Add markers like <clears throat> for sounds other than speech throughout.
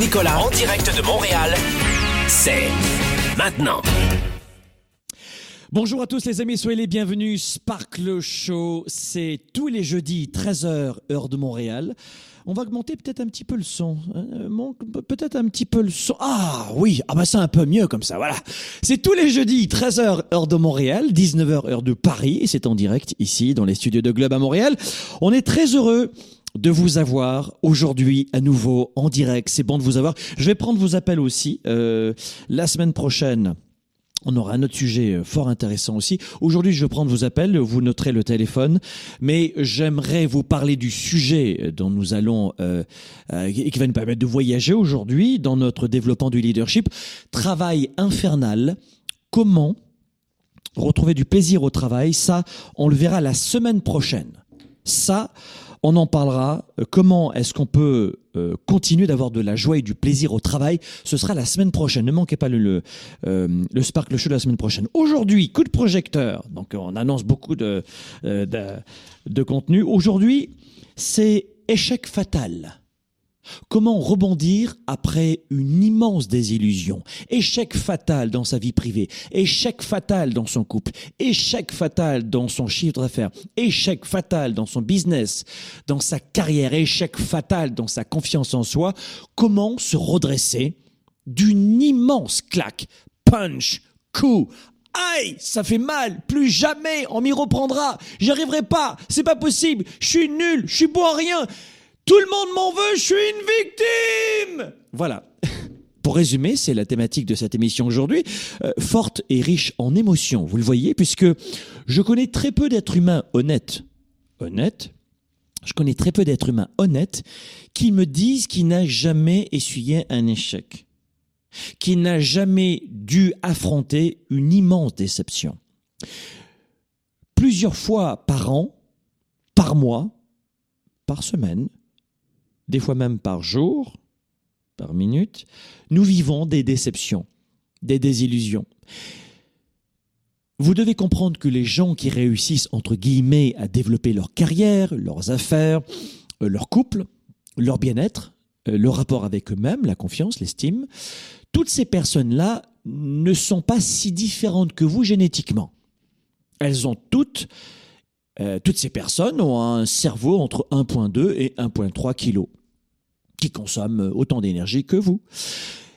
Nicolas en direct de Montréal, c'est maintenant. Bonjour à tous les amis, soyez les bienvenus. Sparkle Show, c'est tous les jeudis 13h heure de Montréal. On va augmenter peut-être un petit peu le son. Euh, mon- peut-être un petit peu le son. Ah oui, ah bah c'est un peu mieux comme ça, voilà. C'est tous les jeudis 13h heure de Montréal, 19h heure de Paris c'est en direct ici dans les studios de Globe à Montréal. On est très heureux de vous avoir aujourd'hui à nouveau en direct. C'est bon de vous avoir. Je vais prendre vos appels aussi euh, la semaine prochaine. On aura un autre sujet euh, fort intéressant aussi. Aujourd'hui, je vais prendre vos appels, vous noterez le téléphone, mais j'aimerais vous parler du sujet dont nous allons, euh, euh, qui va nous permettre de voyager aujourd'hui dans notre développement du leadership. Travail infernal. Comment retrouver du plaisir au travail? Ça, on le verra la semaine prochaine. Ça, on en parlera. Euh, Comment est-ce qu'on peut euh, continuer d'avoir de la joie et du plaisir au travail? Ce sera la semaine prochaine. Ne manquez pas le, le, euh, le Sparkle Show la semaine prochaine. Aujourd'hui, coup de projecteur. Donc, on annonce beaucoup de, euh, de, de contenu. Aujourd'hui, c'est échec fatal. Comment rebondir après une immense désillusion? Échec fatal dans sa vie privée, échec fatal dans son couple, échec fatal dans son chiffre d'affaires, échec fatal dans son business, dans sa carrière, échec fatal dans sa confiance en soi. Comment se redresser d'une immense claque, punch, coup. Aïe, ça fait mal, plus jamais on m'y reprendra, j'y arriverai pas, c'est pas possible, je suis nul, je suis à rien, tout le monde m'en veut, je suis une victime Voilà. <laughs> Pour résumer, c'est la thématique de cette émission aujourd'hui, euh, forte et riche en émotions, vous le voyez, puisque je connais très peu d'êtres humains honnêtes. Honnêtes Je connais très peu d'êtres humains honnêtes qui me disent qu'ils n'ont jamais essuyé un échec qui n'a jamais dû affronter une immense déception. Plusieurs fois par an, par mois, par semaine, des fois même par jour, par minute, nous vivons des déceptions, des désillusions. Vous devez comprendre que les gens qui réussissent, entre guillemets, à développer leur carrière, leurs affaires, euh, leur couple, leur bien-être, euh, le rapport avec eux-mêmes, la confiance, l'estime, toutes ces personnes-là ne sont pas si différentes que vous génétiquement. Elles ont toutes, euh, toutes ces personnes ont un cerveau entre 1.2 et 1.3 kilos, qui consomme autant d'énergie que vous.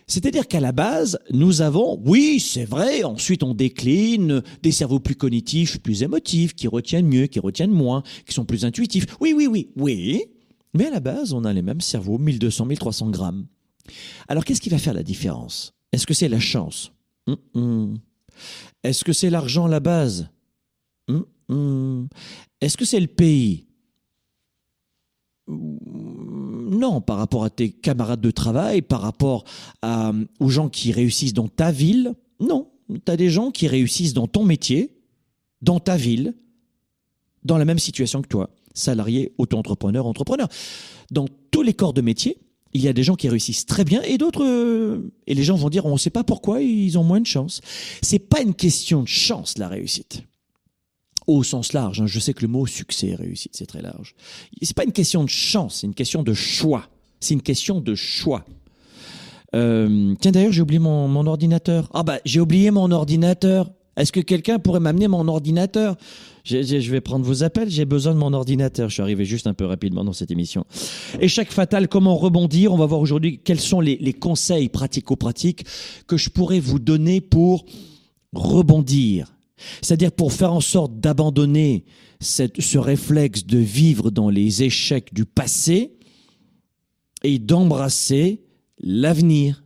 C'est-à-dire qu'à la base, nous avons, oui, c'est vrai, ensuite on décline des cerveaux plus cognitifs, plus émotifs, qui retiennent mieux, qui retiennent moins, qui sont plus intuitifs. Oui, oui, oui, oui. Mais à la base, on a les mêmes cerveaux, 1200, 1300 grammes. Alors qu'est-ce qui va faire la différence? Est-ce que c'est la chance? Hum, hum. Est-ce que c'est l'argent à la base? Hum. Est-ce que c'est le pays? Non, par rapport à tes camarades de travail, par rapport à- aux gens qui réussissent dans ta ville, non. Tu as des gens qui réussissent dans ton métier, dans ta ville, dans la même situation que toi, salarié, auto-entrepreneur, entrepreneur. Dans tous les corps de métier, il y a des gens qui réussissent très bien et d'autres, euh, et les gens vont dire, on ne sait pas pourquoi ils ont moins de chance. C'est pas une question de chance, la réussite. Au sens large, hein, je sais que le mot succès, réussite, c'est très large. C'est pas une question de chance, c'est une question de choix. C'est une question de choix. Euh, tiens, d'ailleurs, j'ai oublié mon, mon ordinateur. Ah bah, j'ai oublié mon ordinateur. Est-ce que quelqu'un pourrait m'amener mon ordinateur? Je vais prendre vos appels, j'ai besoin de mon ordinateur. Je suis arrivé juste un peu rapidement dans cette émission. Échec fatal, comment rebondir? On va voir aujourd'hui quels sont les, les conseils pratico-pratiques que je pourrais vous donner pour rebondir. C'est-à-dire pour faire en sorte d'abandonner ce réflexe de vivre dans les échecs du passé et d'embrasser l'avenir.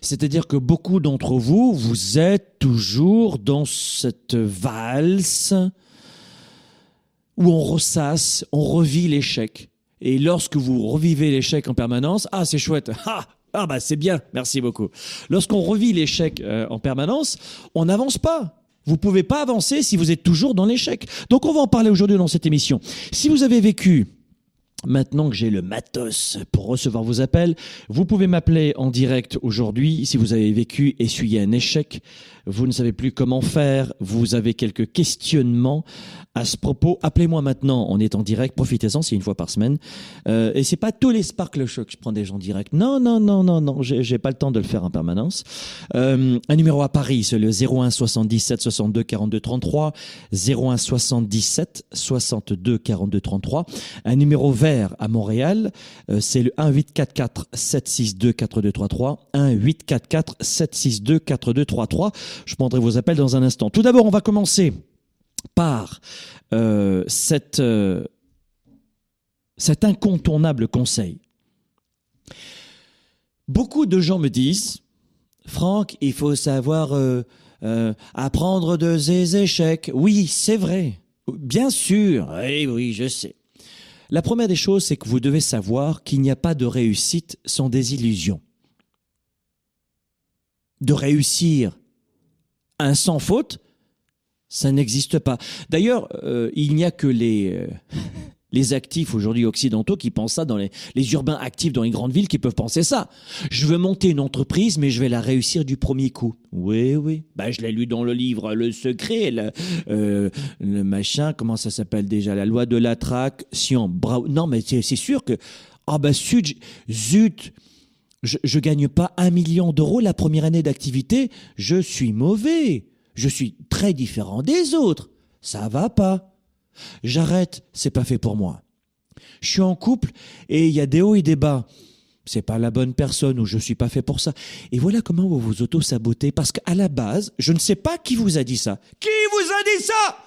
C'est-à-dire que beaucoup d'entre vous, vous êtes toujours dans cette valse où on ressasse, on revit l'échec. Et lorsque vous revivez l'échec en permanence, ah c'est chouette, <laughs> ah, ah bah c'est bien, merci beaucoup. Lorsqu'on revit l'échec euh, en permanence, on n'avance pas. Vous pouvez pas avancer si vous êtes toujours dans l'échec. Donc on va en parler aujourd'hui dans cette émission. Si vous avez vécu Maintenant que j'ai le matos pour recevoir vos appels, vous pouvez m'appeler en direct aujourd'hui si vous avez vécu, essuyé un échec, vous ne savez plus comment faire, vous avez quelques questionnements à ce propos. Appelez-moi maintenant, on est en direct, profitez-en, c'est une fois par semaine. Euh, et c'est pas tous les Sparkle Show que je prends des gens direct. Non, non, non, non, non, j'ai pas le temps de le faire en permanence. Euh, un numéro à Paris, c'est le 01 77 62 42 33, 01 77 62 42 33. Un numéro vert à Montréal, euh, c'est le 1 844 762 4233, 1 844 762 4233. Je prendrai vos appels dans un instant. Tout d'abord, on va commencer par euh, euh, cet incontournable conseil. Beaucoup de gens me disent, Franck, il faut savoir euh, apprendre de ses échecs. Oui, c'est vrai. Bien sûr. Oui, oui, je sais. La première des choses, c'est que vous devez savoir qu'il n'y a pas de réussite sans désillusion. De réussir un sans faute, ça n'existe pas. D'ailleurs, euh, il n'y a que les, euh, <laughs> les actifs aujourd'hui occidentaux qui pensent ça, dans les, les urbains actifs dans les grandes villes qui peuvent penser ça. Je veux monter une entreprise, mais je vais la réussir du premier coup. Oui, oui. Bah, je l'ai lu dans le livre Le Secret, le, euh, machin, comment ça s'appelle déjà La loi de l'attraction. Non, mais c'est sûr que... Ah bah zut je, je gagne pas un million d'euros la première année d'activité, je suis mauvais. Je suis très différent des autres. Ça va pas. J'arrête, c'est pas fait pour moi. Je suis en couple et il y a des hauts et des bas. C'est pas la bonne personne ou je suis pas fait pour ça. Et voilà comment vous vous auto-sabotez parce qu'à la base, je ne sais pas qui vous a dit ça. Qui vous a dit ça?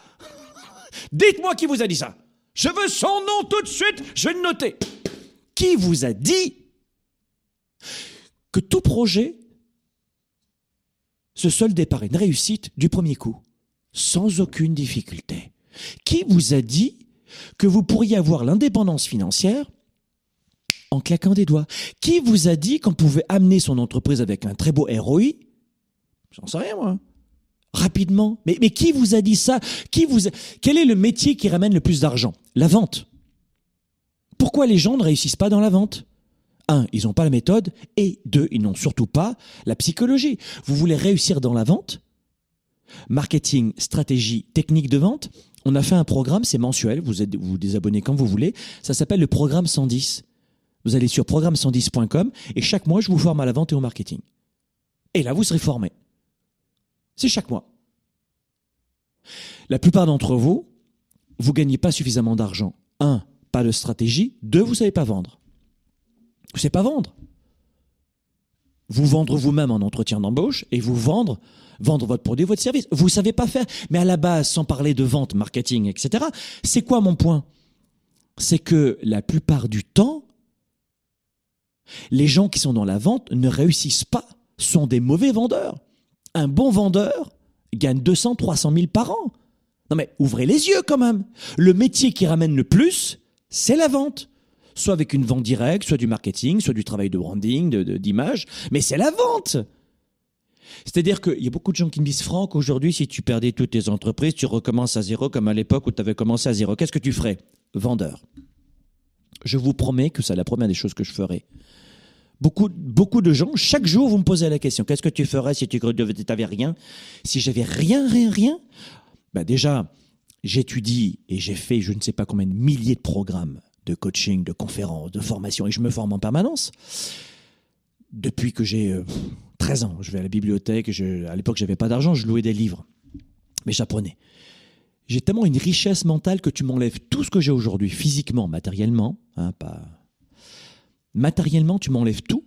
<laughs> Dites-moi qui vous a dit ça. Je veux son nom tout de suite, je vais le noter. Qui vous a dit que tout projet ce seul départ une réussite du premier coup, sans aucune difficulté. Qui vous a dit que vous pourriez avoir l'indépendance financière en claquant des doigts? Qui vous a dit qu'on pouvait amener son entreprise avec un très beau ROI J'en sais rien, moi. Rapidement. Mais, mais qui vous a dit ça? Qui vous Quel est le métier qui ramène le plus d'argent? La vente. Pourquoi les gens ne réussissent pas dans la vente? Un, ils n'ont pas la méthode, et deux, ils n'ont surtout pas la psychologie. Vous voulez réussir dans la vente? Marketing, stratégie, technique de vente On a fait un programme, c'est mensuel, vous êtes, vous, désabonnez quand vous voulez, ça s'appelle le programme 110. Vous allez sur programme110.com et chaque mois, je vous forme à la vente et au marketing. Et là, vous serez formé. C'est chaque mois. La plupart d'entre vous, vous gagnez pas suffisamment d'argent. Un, pas de stratégie. Deux, vous savez pas vendre. C'est pas vendre. Vous vendre vous-même en entretien d'embauche et vous vendre, vendre votre produit, votre service. Vous savez pas faire. Mais à la base, sans parler de vente, marketing, etc., c'est quoi mon point? C'est que la plupart du temps, les gens qui sont dans la vente ne réussissent pas, sont des mauvais vendeurs. Un bon vendeur gagne 200, 300 000 par an. Non mais ouvrez les yeux quand même. Le métier qui ramène le plus, c'est la vente soit avec une vente directe, soit du marketing, soit du travail de branding, d'image, mais c'est la vente. C'est-à-dire qu'il y a beaucoup de gens qui me disent, Franck, aujourd'hui, si tu perdais toutes tes entreprises, tu recommences à zéro comme à l'époque où tu avais commencé à zéro. Qu'est-ce que tu ferais? Vendeur. Je vous promets que c'est la première des choses que je ferai. Beaucoup, beaucoup de gens, chaque jour, vous me posez la question, qu'est-ce que tu ferais si tu n'avais rien? Si j'avais rien, rien, rien? Ben Déjà, j'étudie et j'ai fait je ne sais pas combien de milliers de programmes de coaching, de conférences, de formation, et je me forme en permanence. Depuis que j'ai 13 euh, ans, je vais à la bibliothèque, à l'époque j'avais pas d'argent, je louais des livres, mais j'apprenais. J'ai tellement une richesse mentale que tu m'enlèves tout ce que j'ai aujourd'hui, physiquement, matériellement, hein, pas... Matériellement, tu m'enlèves tout.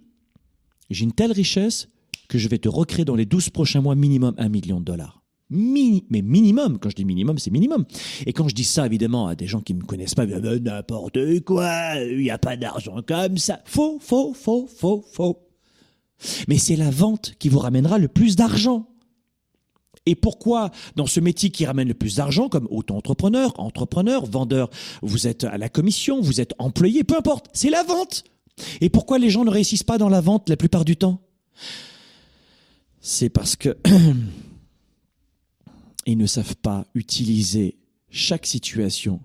J'ai une telle richesse que je vais te recréer dans les 12 prochains mois minimum un million de dollars mais minimum, quand je dis minimum, c'est minimum. Et quand je dis ça, évidemment, à des gens qui me connaissent pas, n'importe quoi, il n'y a pas d'argent comme ça. Faux, faux, faux, faux, faux. Mais c'est la vente qui vous ramènera le plus d'argent. Et pourquoi dans ce métier qui ramène le plus d'argent, comme auto-entrepreneur, entrepreneur, vendeur, vous êtes à la commission, vous êtes employé, peu importe, c'est la vente. Et pourquoi les gens ne réussissent pas dans la vente la plupart du temps? C'est parce que <clears throat> ils ne savent pas utiliser chaque situation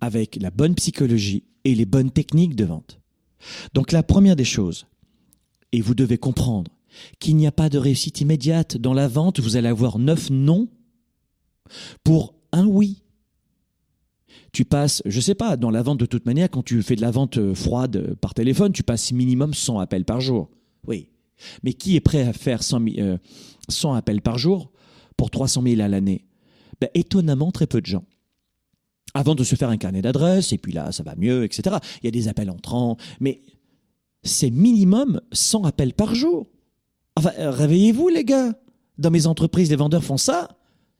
avec la bonne psychologie et les bonnes techniques de vente. Donc la première des choses, et vous devez comprendre qu'il n'y a pas de réussite immédiate dans la vente, vous allez avoir neuf non pour un oui. Tu passes, je sais pas, dans la vente de toute manière, quand tu fais de la vente euh, froide par téléphone, tu passes minimum 100 appels par jour. Oui. Mais qui est prêt à faire 100, euh, appels par jour pour 300 000 à l'année ben, Étonnamment, très peu de gens avant de se faire un carnet d'adresses, et puis là, ça va mieux, etc. Il y a des appels entrants, mais c'est minimum 100 appels par jour. Enfin, réveillez-vous, les gars. Dans mes entreprises, les vendeurs font ça.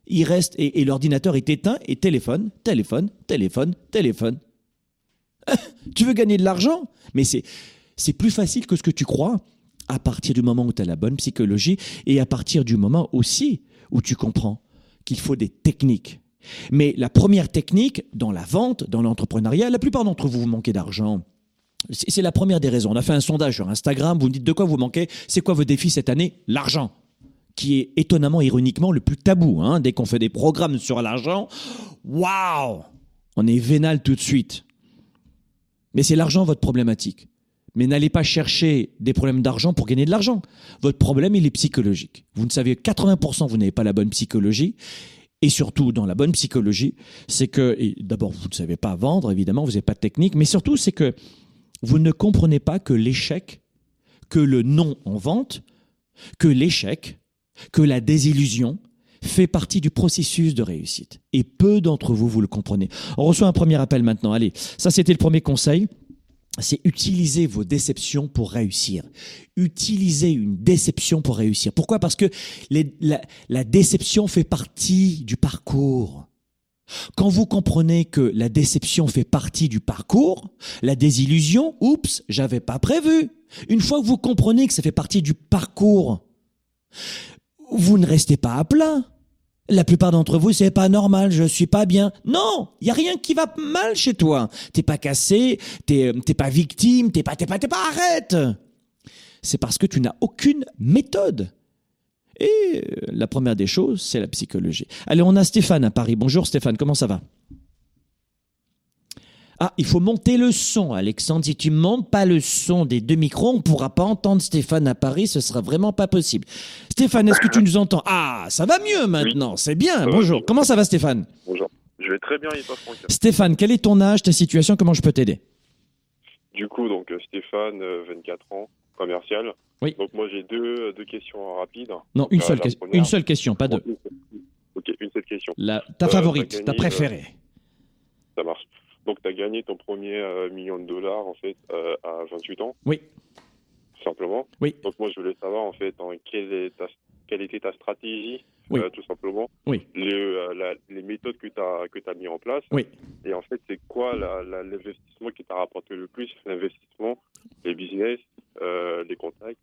Ils restent et, l'ordinateur est éteint et téléphone, téléphone, téléphone, téléphone. <laughs> tu veux gagner de l'argent? Mais c'est, c'est plus facile que ce que tu crois à partir du moment où tu as la bonne psychologie et à partir du moment aussi où tu comprends qu'il faut des techniques. Mais la première technique dans la vente, dans l'entrepreneuriat, la plupart d'entre vous, vous manquez d'argent. C'est la première des raisons. On a fait un sondage sur Instagram, vous me dites de quoi vous manquez, c'est quoi vos défis cette année? L'argent qui est étonnamment, ironiquement, le plus tabou. Hein. Dès qu'on fait des programmes sur l'argent, waouh On est vénal tout de suite. Mais c'est l'argent votre problématique. Mais n'allez pas chercher des problèmes d'argent pour gagner de l'argent. Votre problème, il est psychologique. Vous ne savez 80%, vous n'avez pas la bonne psychologie. Et surtout, dans la bonne psychologie, c'est que, d'abord, vous ne savez pas vendre, évidemment, vous n'avez pas de technique, mais surtout, c'est que vous ne comprenez pas que l'échec, que le non en vente, que l'échec, que la désillusion fait partie du processus de réussite. Et peu d'entre vous, vous le comprenez. On reçoit un premier appel maintenant. Allez, ça c'était le premier conseil. C'est utiliser vos déceptions pour réussir. Utiliser une déception pour réussir. Pourquoi? Parce que la, déception fait partie du parcours. Quand vous comprenez que la déception fait partie du parcours, la désillusion, oups, j'avais pas prévu. Une fois que vous comprenez que ça fait partie du parcours, vous ne restez pas à plat. La plupart d'entre vous, c'est pas normal, je suis pas bien. Non, il y a rien qui va mal chez toi. T'es pas cassé, t'es pas victime, t'es pas, t'es pas, t'es pas, arrête. C'est parce que tu n'as aucune méthode. Et euh, la première des choses, c'est la psychologie. Allez, on a Stéphane à Paris. Bonjour Stéphane, comment ça va? Ah, il faut monter le son, Alexandre. Si tu montes pas le son des deux micros, on pourra pas entendre Stéphane à Paris. Ce sera vraiment pas possible. Stéphane, est-ce que tu nous entends? Ah, ça va mieux maintenant. C'est bien. Bonjour. Comment ça va, Stéphane? Bonjour. Je vais très bien, Stéphane, quel est ton âge, ta situation Comment je peux t'aider? Du coup, donc euh, Stéphane, 24 euh, ans, commercial. Oui. Donc moi j'ai deux, euh, deux questions rapides. Non, une, seule, une seule question, pas deux. Ok, une seule question. La, ta favorite, ta préférée. ça marche. Donc, tu as gagné ton premier euh, million de dollars, en fait, euh, à 28 ans. Oui. Simplement. Oui. Donc, moi, je voulais savoir, en fait, quelle, est ta, quelle était ta stratégie, oui. Euh, tout simplement. Oui. Les, les méthodes que tu as, que as mis en place. Oui. Et en fait, c'est quoi l'investissement qui t'a rapporté le plus? L'investissement, les business, les contacts.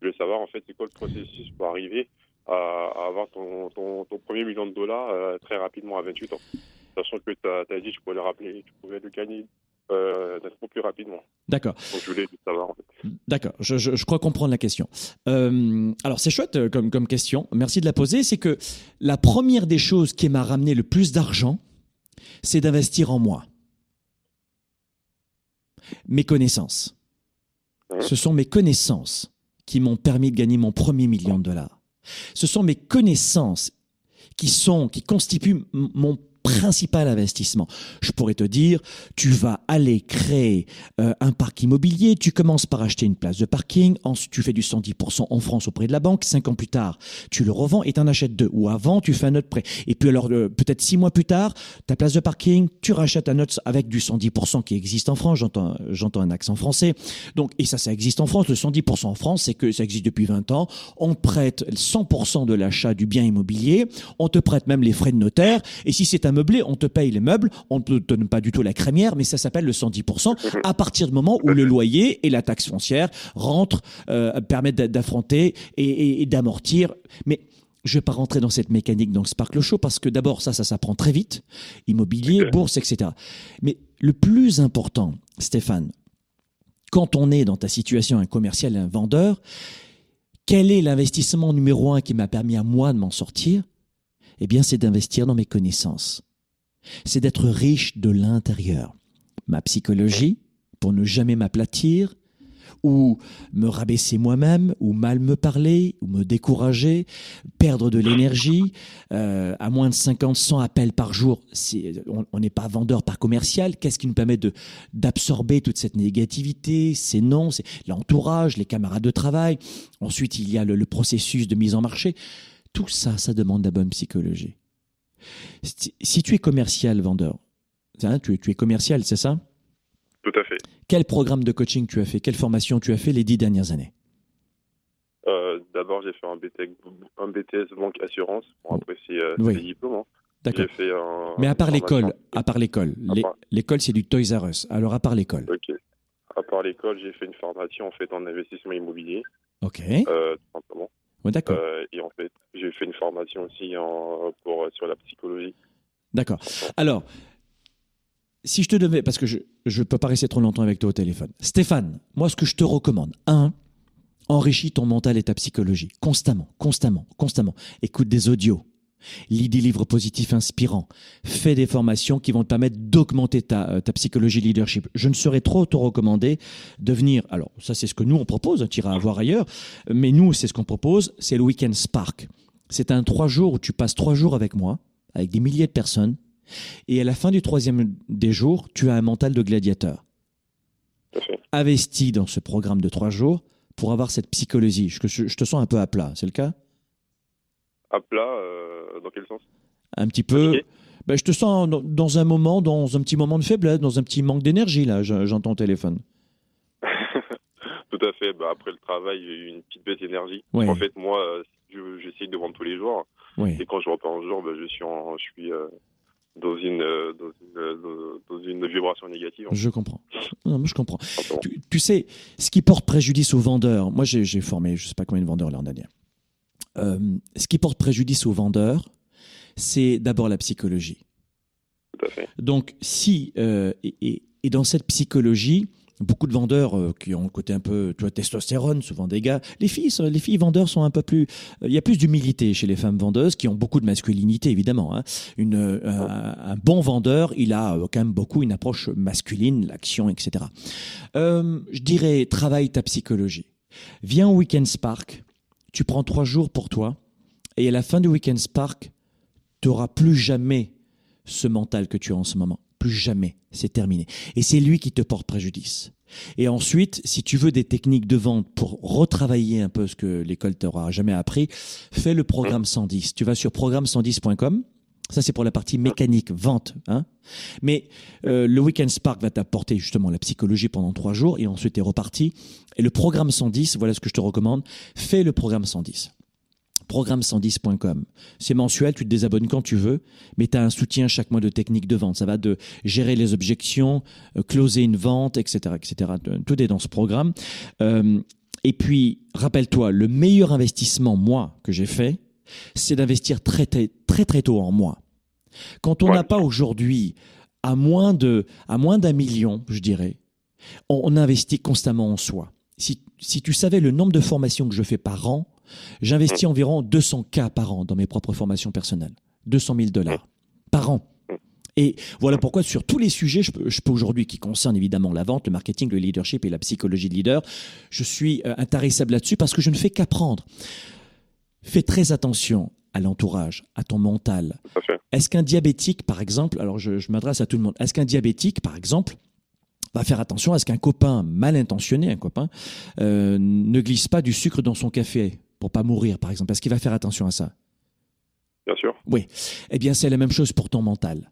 Je voulais savoir, en fait, c'est quoi le processus pour arriver à, avoir ton, ton, ton, premier million de dollars très rapidement à 28 ans? Sachant que tu as, dit que tu pouvais le rappeler, tu pouvais le gagner euh, plus rapidement. D'accord. Donc je voulais savoir. En fait. D'accord, je, je, je, crois comprendre la question. Euh, alors c'est chouette euh, comme, comme question, merci de la poser. C'est que la première des choses qui m'a ramené le plus d'argent, c'est d'investir en moi. Mes connaissances. Ce sont mes connaissances qui m'ont permis de gagner mon premier million de dollars. Ce sont mes connaissances qui sont, qui constituent mon principal investissement. Je pourrais te dire, tu vas aller créer euh, un parc immobilier, tu commences par acheter une place de parking, ensuite tu fais du 110% en France auprès de la banque, cinq ans plus tard, tu le revends et tu en achètes deux. Ou avant, tu fais un autre prêt. Et puis alors, euh, peut-être six mois plus tard, ta place de parking, tu rachètes un autre avec du 110% qui existe en France. J'entends, j'entends un accent français. Donc, et ça, ça existe en France. Le 110% en France, c'est que ça existe depuis 20 ans. On prête 100% de l'achat du bien immobilier. On te prête même les frais de notaire. Et si c'est un meublé, on te paye les meubles, on ne te donne pas du tout la crémière, mais ça s'appelle le 110% à partir du moment où le loyer et la taxe foncière rentrent, euh, permettent d'affronter et, et d'amortir. Mais je vais pas rentrer dans cette mécanique dans Sparkle Show parce que d'abord ça, ça s'apprend très vite, immobilier, bourse, etc. Mais le plus important, Stéphane, quand on est dans ta situation, un commercial et un vendeur, quel est l'investissement numéro un qui m'a permis à moi de m'en sortir? Eh bien, c'est d'investir dans mes connaissances. C'est d'être riche de l'intérieur. Ma psychologie, pour ne jamais m'aplatir, ou me rabaisser moi-même, ou mal me parler, ou me décourager, perdre de l'énergie, euh, à moins de 50, 100 appels par jour, on n'est pas vendeur par commercial, qu'est-ce qui nous permet d'absorber toute cette négativité, ces noms, c'est l'entourage, les camarades de travail, ensuite il y a le, processus de mise en marché, tout ça, ça demande la bonne psychologie. Si, tu es commercial, vendeur, hein, tu, tu es commercial, c'est ça? Tout à fait. Quel programme de coaching tu as fait? Quelle formation tu as fait les dix dernières années? Euh, D'abord, j'ai fait un BTS, banque assurance pour apprécier euh, oui. diplômes. Hein. D'accord. Mais à part l'école, à part l'école, l'école c'est du Toys R Us. Alors à part l'école. Ok. À part l'école, j'ai fait une formation en fait en investissement immobilier. Ok. Euh, tout simplement. D'accord. Euh, et en fait, j'ai fait une formation aussi en, pour, sur la psychologie. D'accord. Alors, si je te devais, parce que je ne peux pas rester trop longtemps avec toi au téléphone. Stéphane, moi, ce que je te recommande, un, enrichis ton mental et ta psychologie. Constamment, constamment, constamment. Écoute des audios. Lis des livres positifs inspirants. Fais des formations qui vont te permettre d'augmenter ta, euh, ta psychologie leadership. Je ne saurais trop te recommander de venir. Alors, ça, c'est ce que nous, on propose. Tu iras voir ailleurs. Mais nous, c'est ce qu'on propose. C'est le Weekend Spark. C'est un trois jours où tu passes trois jours avec moi, avec des milliers de personnes et à la fin du troisième des jours, tu as un mental de gladiateur. Investi dans ce programme de trois jours pour avoir cette psychologie. Je, je te sens un peu à plat, c'est le cas? À plat, euh, dans quel sens? Un petit peu. Ben, je te sens dans, un moment, dans un petit moment de faiblesse, dans un petit manque d'énergie, là, j'entends ton téléphone. <laughs> Tout à fait. Bah, après le travail, j'ai eu une petite baisse d'énergie. En fait, moi, euh, j'essaye de vendre tous les jours. Et quand je reprends un jour, bah, je suis, en, je suis euh, dans une, euh, dans une, euh, dans une vibration négative. Je comprends. Non, je comprends. Tu, sais, ce qui porte préjudice aux vendeurs, moi j'ai formé je sais pas combien de vendeurs l'an dernier. Euh, ce qui porte préjudice aux vendeurs, c'est d'abord la psychologie. Tout à fait. Donc, si, et, et, et, dans cette psychologie, beaucoup de vendeurs euh, qui ont le côté un peu, tu vois, testostérone, souvent des gars. Les filles, les filles vendeurs sont un peu plus, euh, il y a plus d'humilité chez les femmes vendeuses qui ont beaucoup de masculinité évidemment. Hein. Une, euh, un, bon vendeur, il a quand même beaucoup une approche masculine, l'action, etc. je dirais, travaille ta psychologie. Viens au Weekend Spark, tu prends trois jours pour toi, et à la fin du Weekend Spark, tu n'auras plus jamais ce mental que tu as en ce moment plus jamais. C'est terminé. Et c'est lui qui te porte préjudice. Et ensuite, si tu veux des techniques de vente pour retravailler un peu ce que l'école t'aura jamais appris, fais le programme 110. Tu vas sur programme110.com. Ça, c'est pour la partie mécanique, vente. Hein Mais euh, le Weekend Spark va t'apporter justement la psychologie pendant trois jours et ensuite tu es reparti. Et le programme 110, voilà ce que je te recommande. Fais le programme 110 programme110.com. C'est mensuel, tu te désabonnes quand tu veux, mais tu as un soutien chaque mois de technique de vente. Ça va de gérer les objections, euh, closer une vente, etc., etc. Tout est dans ce programme. Euh, et puis, rappelle-toi, le meilleur investissement, moi, que j'ai fait, c'est d'investir très, très, très, très tôt en moi. Quand on n'a pas aujourd'hui à moins de, à moins d'un million, je dirais, on, investit constamment en soi. Si, si tu savais le nombre de formations que je fais par an, J'investis environ 200 k par an dans mes propres formations personnelles. 200 000 dollars par an. Et voilà pourquoi sur tous les sujets, je peux, aujourd'hui, qui concernent évidemment la vente, le marketing, le leadership et la psychologie de leader, je suis euh, intéressable là-dessus parce que je ne fais qu'apprendre. Fais très attention à l'entourage, à ton mental. Est-ce qu'un diabétique, par exemple, alors je, m'adresse à tout le monde, est-ce qu'un diabétique, par exemple, va faire attention à ce qu'un copain mal intentionné, un copain, euh, ne glisse pas du sucre dans son café pour pas mourir, par exemple? Est-ce qu'il va faire attention à ça? Bien sûr. Oui. Eh bien, c'est la même chose pour ton mental.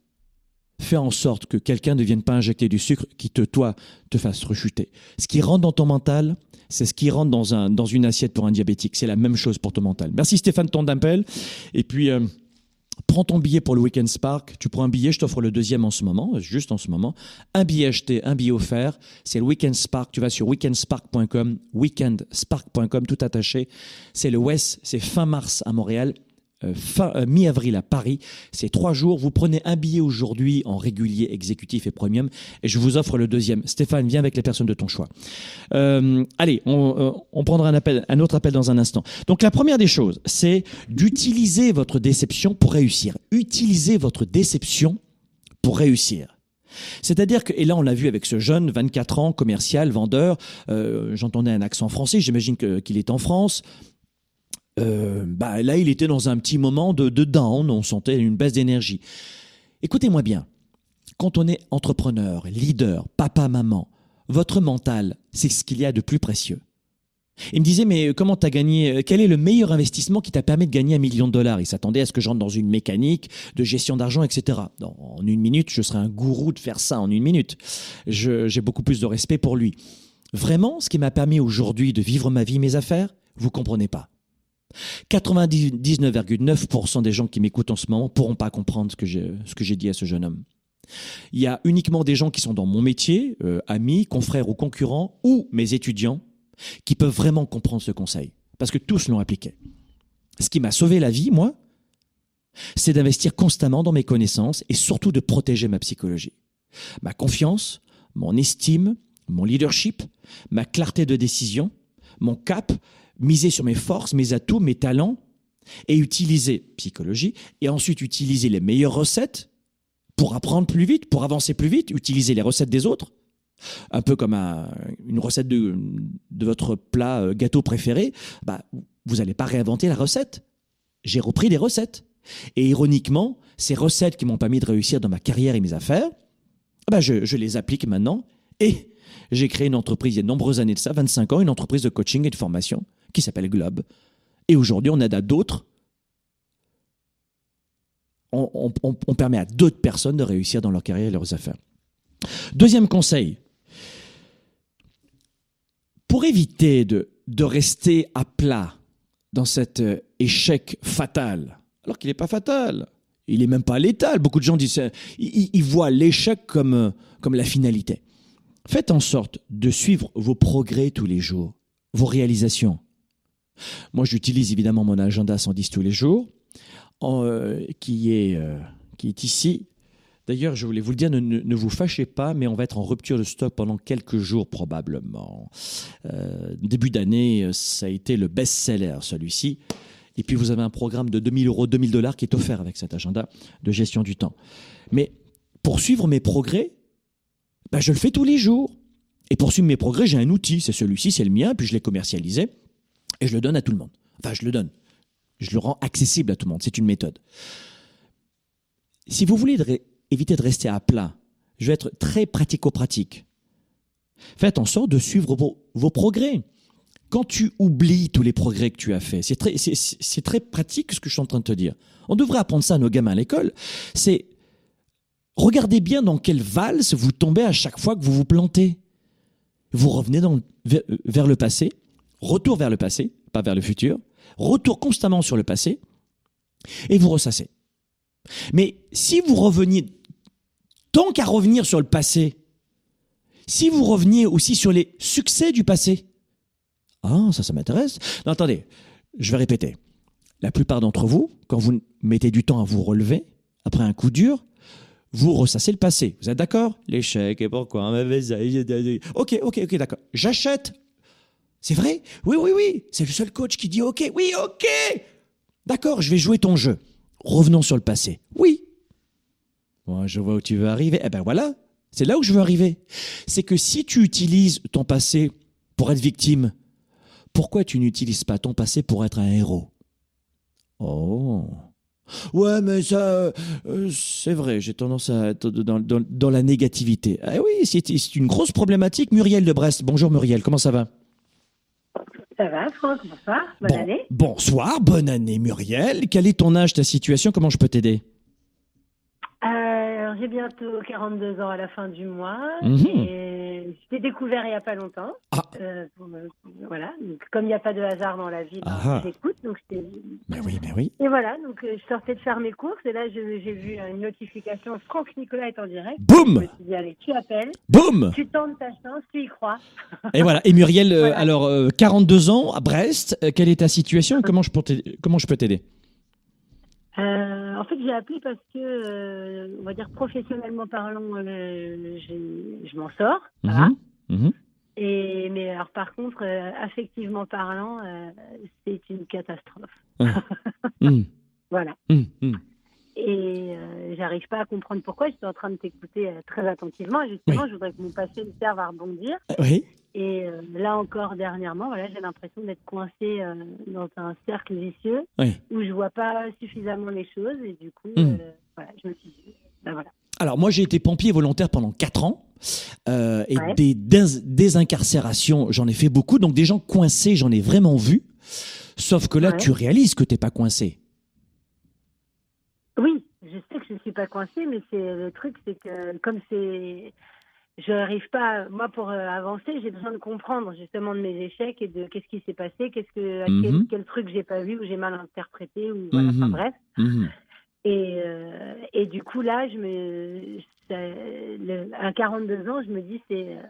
Fais en sorte que quelqu'un ne vienne pas injecter du sucre qui te, toi, te fasse rechuter. Ce qui rentre dans ton mental, c'est ce qui rentre dans, un, dans une assiette pour un diabétique. C'est la même chose pour ton mental. Merci Stéphane ton Et puis, euh, Prends ton billet pour le Weekend Spark. Tu prends un billet, je t'offre le deuxième en ce moment, juste en ce moment. Un billet acheté, un billet offert. C'est le Weekend Spark. Tu vas sur weekendspark.com, weekendspark.com, tout attaché. C'est le West, c'est fin mars à Montréal. Euh, fin euh, mi-avril à Paris. C'est trois jours. Vous prenez un billet aujourd'hui en régulier, exécutif et premium, et je vous offre le deuxième. Stéphane, viens avec les personnes de ton choix. Euh, allez, on, on, prendra un appel, un autre appel dans un instant. Donc la première des choses, c'est d'utiliser votre déception pour réussir. Utilisez votre déception pour réussir. C'est-à-dire que, et là on l'a vu avec ce jeune, 24 ans, commercial, vendeur, j'entendais un accent français, j'imagine qu'il est en France, euh, bah, là, il était dans un petit moment de, down, on sentait une baisse d'énergie. Écoutez-moi bien, quand on est entrepreneur, leader, papa, maman, votre mental, c'est ce qu'il y a de plus précieux. Il me disait, mais comment t'as gagné Quel est le meilleur investissement qui t'a permis de gagner un million de dollars? Il s'attendait à ce que j'entre dans une mécanique de gestion d'argent, etc. en une minute, je serais un gourou de faire ça en une minute. J'ai beaucoup plus de respect pour lui. Vraiment, ce qui m'a permis aujourd'hui de vivre ma vie, mes affaires, vous comprenez pas. 99,9% des gens qui m'écoutent en ce moment pourront pas comprendre ce que j'ai dit à ce jeune homme. Il y a uniquement des gens qui sont dans mon métier, euh, amis, confrères ou concurrents, ou mes étudiants, qui peuvent vraiment comprendre ce conseil, parce que tous l'ont appliqué. Ce qui m'a sauvé la vie, moi, c'est d'investir constamment dans mes connaissances et surtout de protéger ma psychologie. Ma confiance, mon estime, mon leadership, ma clarté de décision, mon cap miser sur mes forces, mes atouts, mes talents, et utiliser psychologie, et ensuite utiliser les meilleures recettes pour apprendre plus vite, pour avancer plus vite, utiliser les recettes des autres, un peu comme une recette de, votre plat euh, gâteau préféré, bah, vous n'allez pas réinventer la recette. J'ai repris des recettes. Et ironiquement, ces recettes qui m'ont permis de réussir dans ma carrière et mes affaires, bah, je les applique maintenant et j'ai créé une entreprise il y a de nombreuses années de ça, 25 ans, une entreprise de coaching et de formation qui s'appelle Globe. Et aujourd'hui, on aide à d'autres. On, permet à d'autres personnes de réussir dans leur carrière et leurs affaires. Deuxième conseil. Pour éviter de, de rester à plat dans cet euh, échec fatal, alors qu'il n'est pas fatal, il n'est même pas létal. Beaucoup de gens disent, ils, ils voient l'échec comme, euh, comme la finalité. Faites en sorte de suivre vos progrès tous les jours, vos réalisations. Moi, j'utilise évidemment mon agenda 110 tous les jours, euh, qui, est, euh, qui est ici. D'ailleurs, je voulais vous le dire, ne, vous fâchez pas, mais on va être en rupture de stock pendant quelques jours probablement. Euh, début d'année, ça a été le best-seller, celui-ci. Et puis, vous avez un programme de 2000 euros, 2000 dollars qui est offert avec cet agenda de gestion du temps. Mais pour suivre mes progrès, ben, je le fais tous les jours. Et pour suivre mes progrès, j'ai un outil. C'est celui-ci, c'est le mien, puis je l'ai commercialisé. Et je le donne à tout le monde. Enfin, je le donne. Je le rends accessible à tout le monde. C'est une méthode. Si vous voulez éviter de rester à plat, je vais être très pratico-pratique. Faites en sorte de suivre vos, progrès. Quand tu oublies tous les progrès que tu as faits, c'est très, pratique ce que je suis en train de te dire. On devrait apprendre ça à nos gamins à l'école. C'est regardez bien dans quelle valse vous tombez à chaque fois que vous vous plantez. Vous revenez dans, vers le passé retour vers le passé, pas vers le futur, retour constamment sur le passé, et vous ressassez. Mais si vous reveniez, tant qu'à revenir sur le passé, si vous reveniez aussi sur les succès du passé, ah, ça, ça m'intéresse. Non, attendez, je vais répéter. La plupart d'entre vous, quand vous mettez du temps à vous relever, après un coup dur, vous ressassez le passé. Vous êtes d'accord? L'échec, et pourquoi? Ok, ok, ok, d'accord. J'achète c'est vrai? Oui, oui, oui. C'est le seul coach qui dit OK. Oui, OK. D'accord, je vais jouer ton jeu. Revenons sur le passé. Oui. Moi, je vois où tu veux arriver. Eh ben voilà. C'est là où je veux arriver. C'est que si tu utilises ton passé pour être victime, pourquoi tu n'utilises pas ton passé pour être un héros? Oh. Ouais, mais ça, euh, c'est vrai, j'ai tendance à être dans, dans la négativité. Ah oui, c'est une grosse problématique. Muriel de Brest. Bonjour Muriel, comment ça va? Ça va, Franck, bonsoir, bonne année. Bonsoir, bonne année, Muriel. Quel est ton âge, ta situation? Comment je peux t'aider? Alors, j'ai bientôt 42 ans à la fin du mois. Mhm. Et je l'ai découvert il n'y a pas longtemps. Ah. Euh, voilà. Donc, comme il n'y a pas de hasard dans la vie, ben, Ah. j'écoute. Donc, je t'ai- Mais oui, mais oui. Et voilà. Donc, euh, je sortais de faire mes courses. Et là, je- j'ai vu une notification. Franck Nicolas est en direct. Je Boum me suis dit, allez, tu appelles. Boum Tu tentes ta chance. Tu y crois. <laughs> Et voilà. Et Muriel, euh, Voilà. alors, euh, 42 ans, à Brest, euh, quelle est ta situation Comment je peux t'aider- comment je peux t'aider Euh, en fait, j'ai appelé parce que, euh, on va dire professionnellement parlant, euh, je m'en sors. Mhm, mhm. Et mais alors par contre, affectivement parlant, c'est une catastrophe. Mhm, <laughs> Voilà. Et euh, j'arrive pas à comprendre pourquoi. J'étais en train de t'écouter euh, très attentivement. Et justement, je voudrais que mon passé me serve à rebondir. Oui. Et euh, là encore, dernièrement, voilà, j'ai l'impression d'être coincée euh, dans un cercle vicieux Oui. où je vois pas suffisamment les choses. Et du coup, euh, voilà, je me suis dit, ben voilà. Alors moi j'ai été pompier volontaire pendant 4 ans euh, et Ouais. des dés- désincarcérations j'en ai fait beaucoup donc des gens coincés j'en ai vraiment vu sauf que là Ouais. tu réalises que t'es pas coincé Oui, je sais que je ne suis pas coincée, mais c'est le truc, c'est que comme c'est, je n'arrive pas, moi pour euh, avancer, j'ai besoin de comprendre justement de mes échecs et de qu'est-ce qui s'est passé, qu'est-ce que, à Mhm. quel truc j'ai pas vu ou j'ai mal interprété ou voilà, enfin Mhm. bref. Mhm. Et euh, et du coup là, je me, ça- le- à 42 ans, je me dis c'est euh,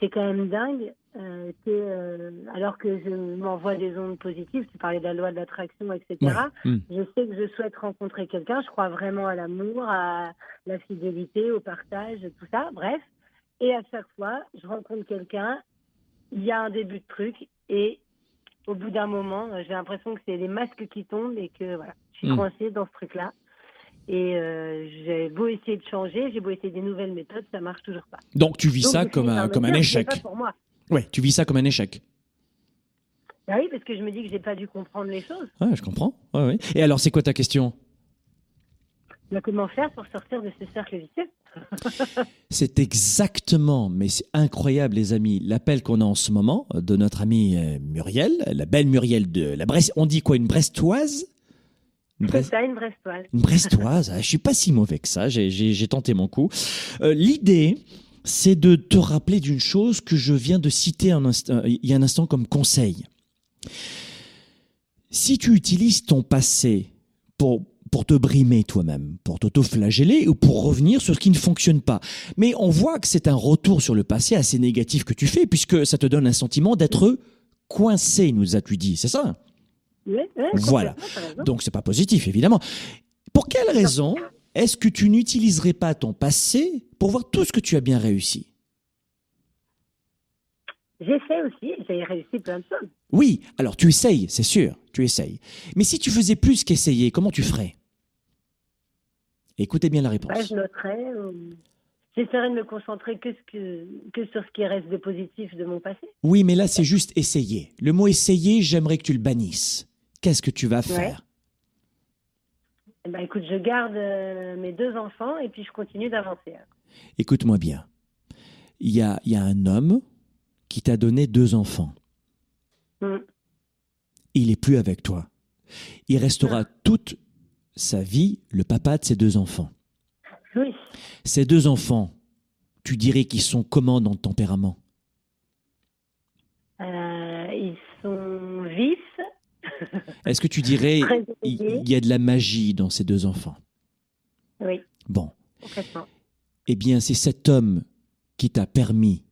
c'est quand même dingue euh, que euh, alors que je m'envoie des ondes positives, tu parlais de la loi de l'attraction, etc. Ouais. Mhm. Je sais que je souhaite rencontrer quelqu'un. Je crois vraiment à l'amour, à la fidélité, au partage, tout ça. Bref. Et à chaque fois, je rencontre quelqu'un. Il y a un début de truc. Et au bout d'un moment, j'ai l'impression que c'est les masques qui tombent et que voilà, je suis Mm. coincée dans ce truc-là. Et euh, j'ai beau essayer de changer, j'ai beau essayer des nouvelles méthodes, ça marche toujours pas. donc tu vis Donc, ça comme un me comme un échec pas pour moi. ouais tu vis ça comme un échec Bah oui, parce que je me dis que j'ai pas dû comprendre les choses. ouais je comprends ouais, ouais. et alors c'est quoi ta question? Mais comment faire pour sortir de ce cercle vicieux? <laughs> C'est exactement, mais c'est incroyable les amis, l'appel qu'on a en ce moment de notre amie euh, Muriel, la belle Muriel de la Brest. On dit quoi, une Brestoise? Une C'est Brest- ça, une brestoise. Une Brestoise, ah, je suis pas si mauvais que ça, j'ai- tenté mon coup. Euh, L'idée, c'est de te rappeler d'une chose que je viens de citer un instant- il y a un instant comme conseil. Si tu utilises ton passé pour, pour te brimer toi-même, pour t'auto-flageller ou pour revenir sur ce qui ne fonctionne pas, mais on voit que c'est un retour sur le passé assez négatif que tu fais puisque ça te donne un sentiment d'être coincé, nous as-tu dit, c'est ça? Voilà. donc c'est pas positif, évidemment. Pour quelle raison est-ce que tu n'utiliserais pas ton passé pour voir tout ce que tu as bien réussi? Fait aussi, j'ai réussi plein de choses. Oui, alors tu essayes, c'est sûr, tu essayes. Mais si tu faisais plus qu'essayer, comment tu ferais? Écoutez bien la réponse. Ouais, je noterais. euh, J'essaierai de me concentrer que, ce que, que sur ce qui reste de positif de mon passé. Oui, mais là c'est juste essayer. Le mot essayer, j'aimerais que tu le bannisses. Qu'est-ce que tu vas faire? Eh ben, écoute, je garde euh, mes deux enfants et puis je continue d'avancer. Écoute-moi bien. Il y a, il y a un homme qui t'a donné deux enfants. Mm. il est plus avec toi. Il restera toute sa vie le papa de ses deux enfants. Oui. Ces deux enfants, tu dirais qu'ils sont comment dans le tempérament Euh, ils sont vifs. <laughs> Est-ce que tu dirais il y a de la magie dans ces deux enfants? Oui, Bon, complètement. eh bien c'est cet homme qui t'a permis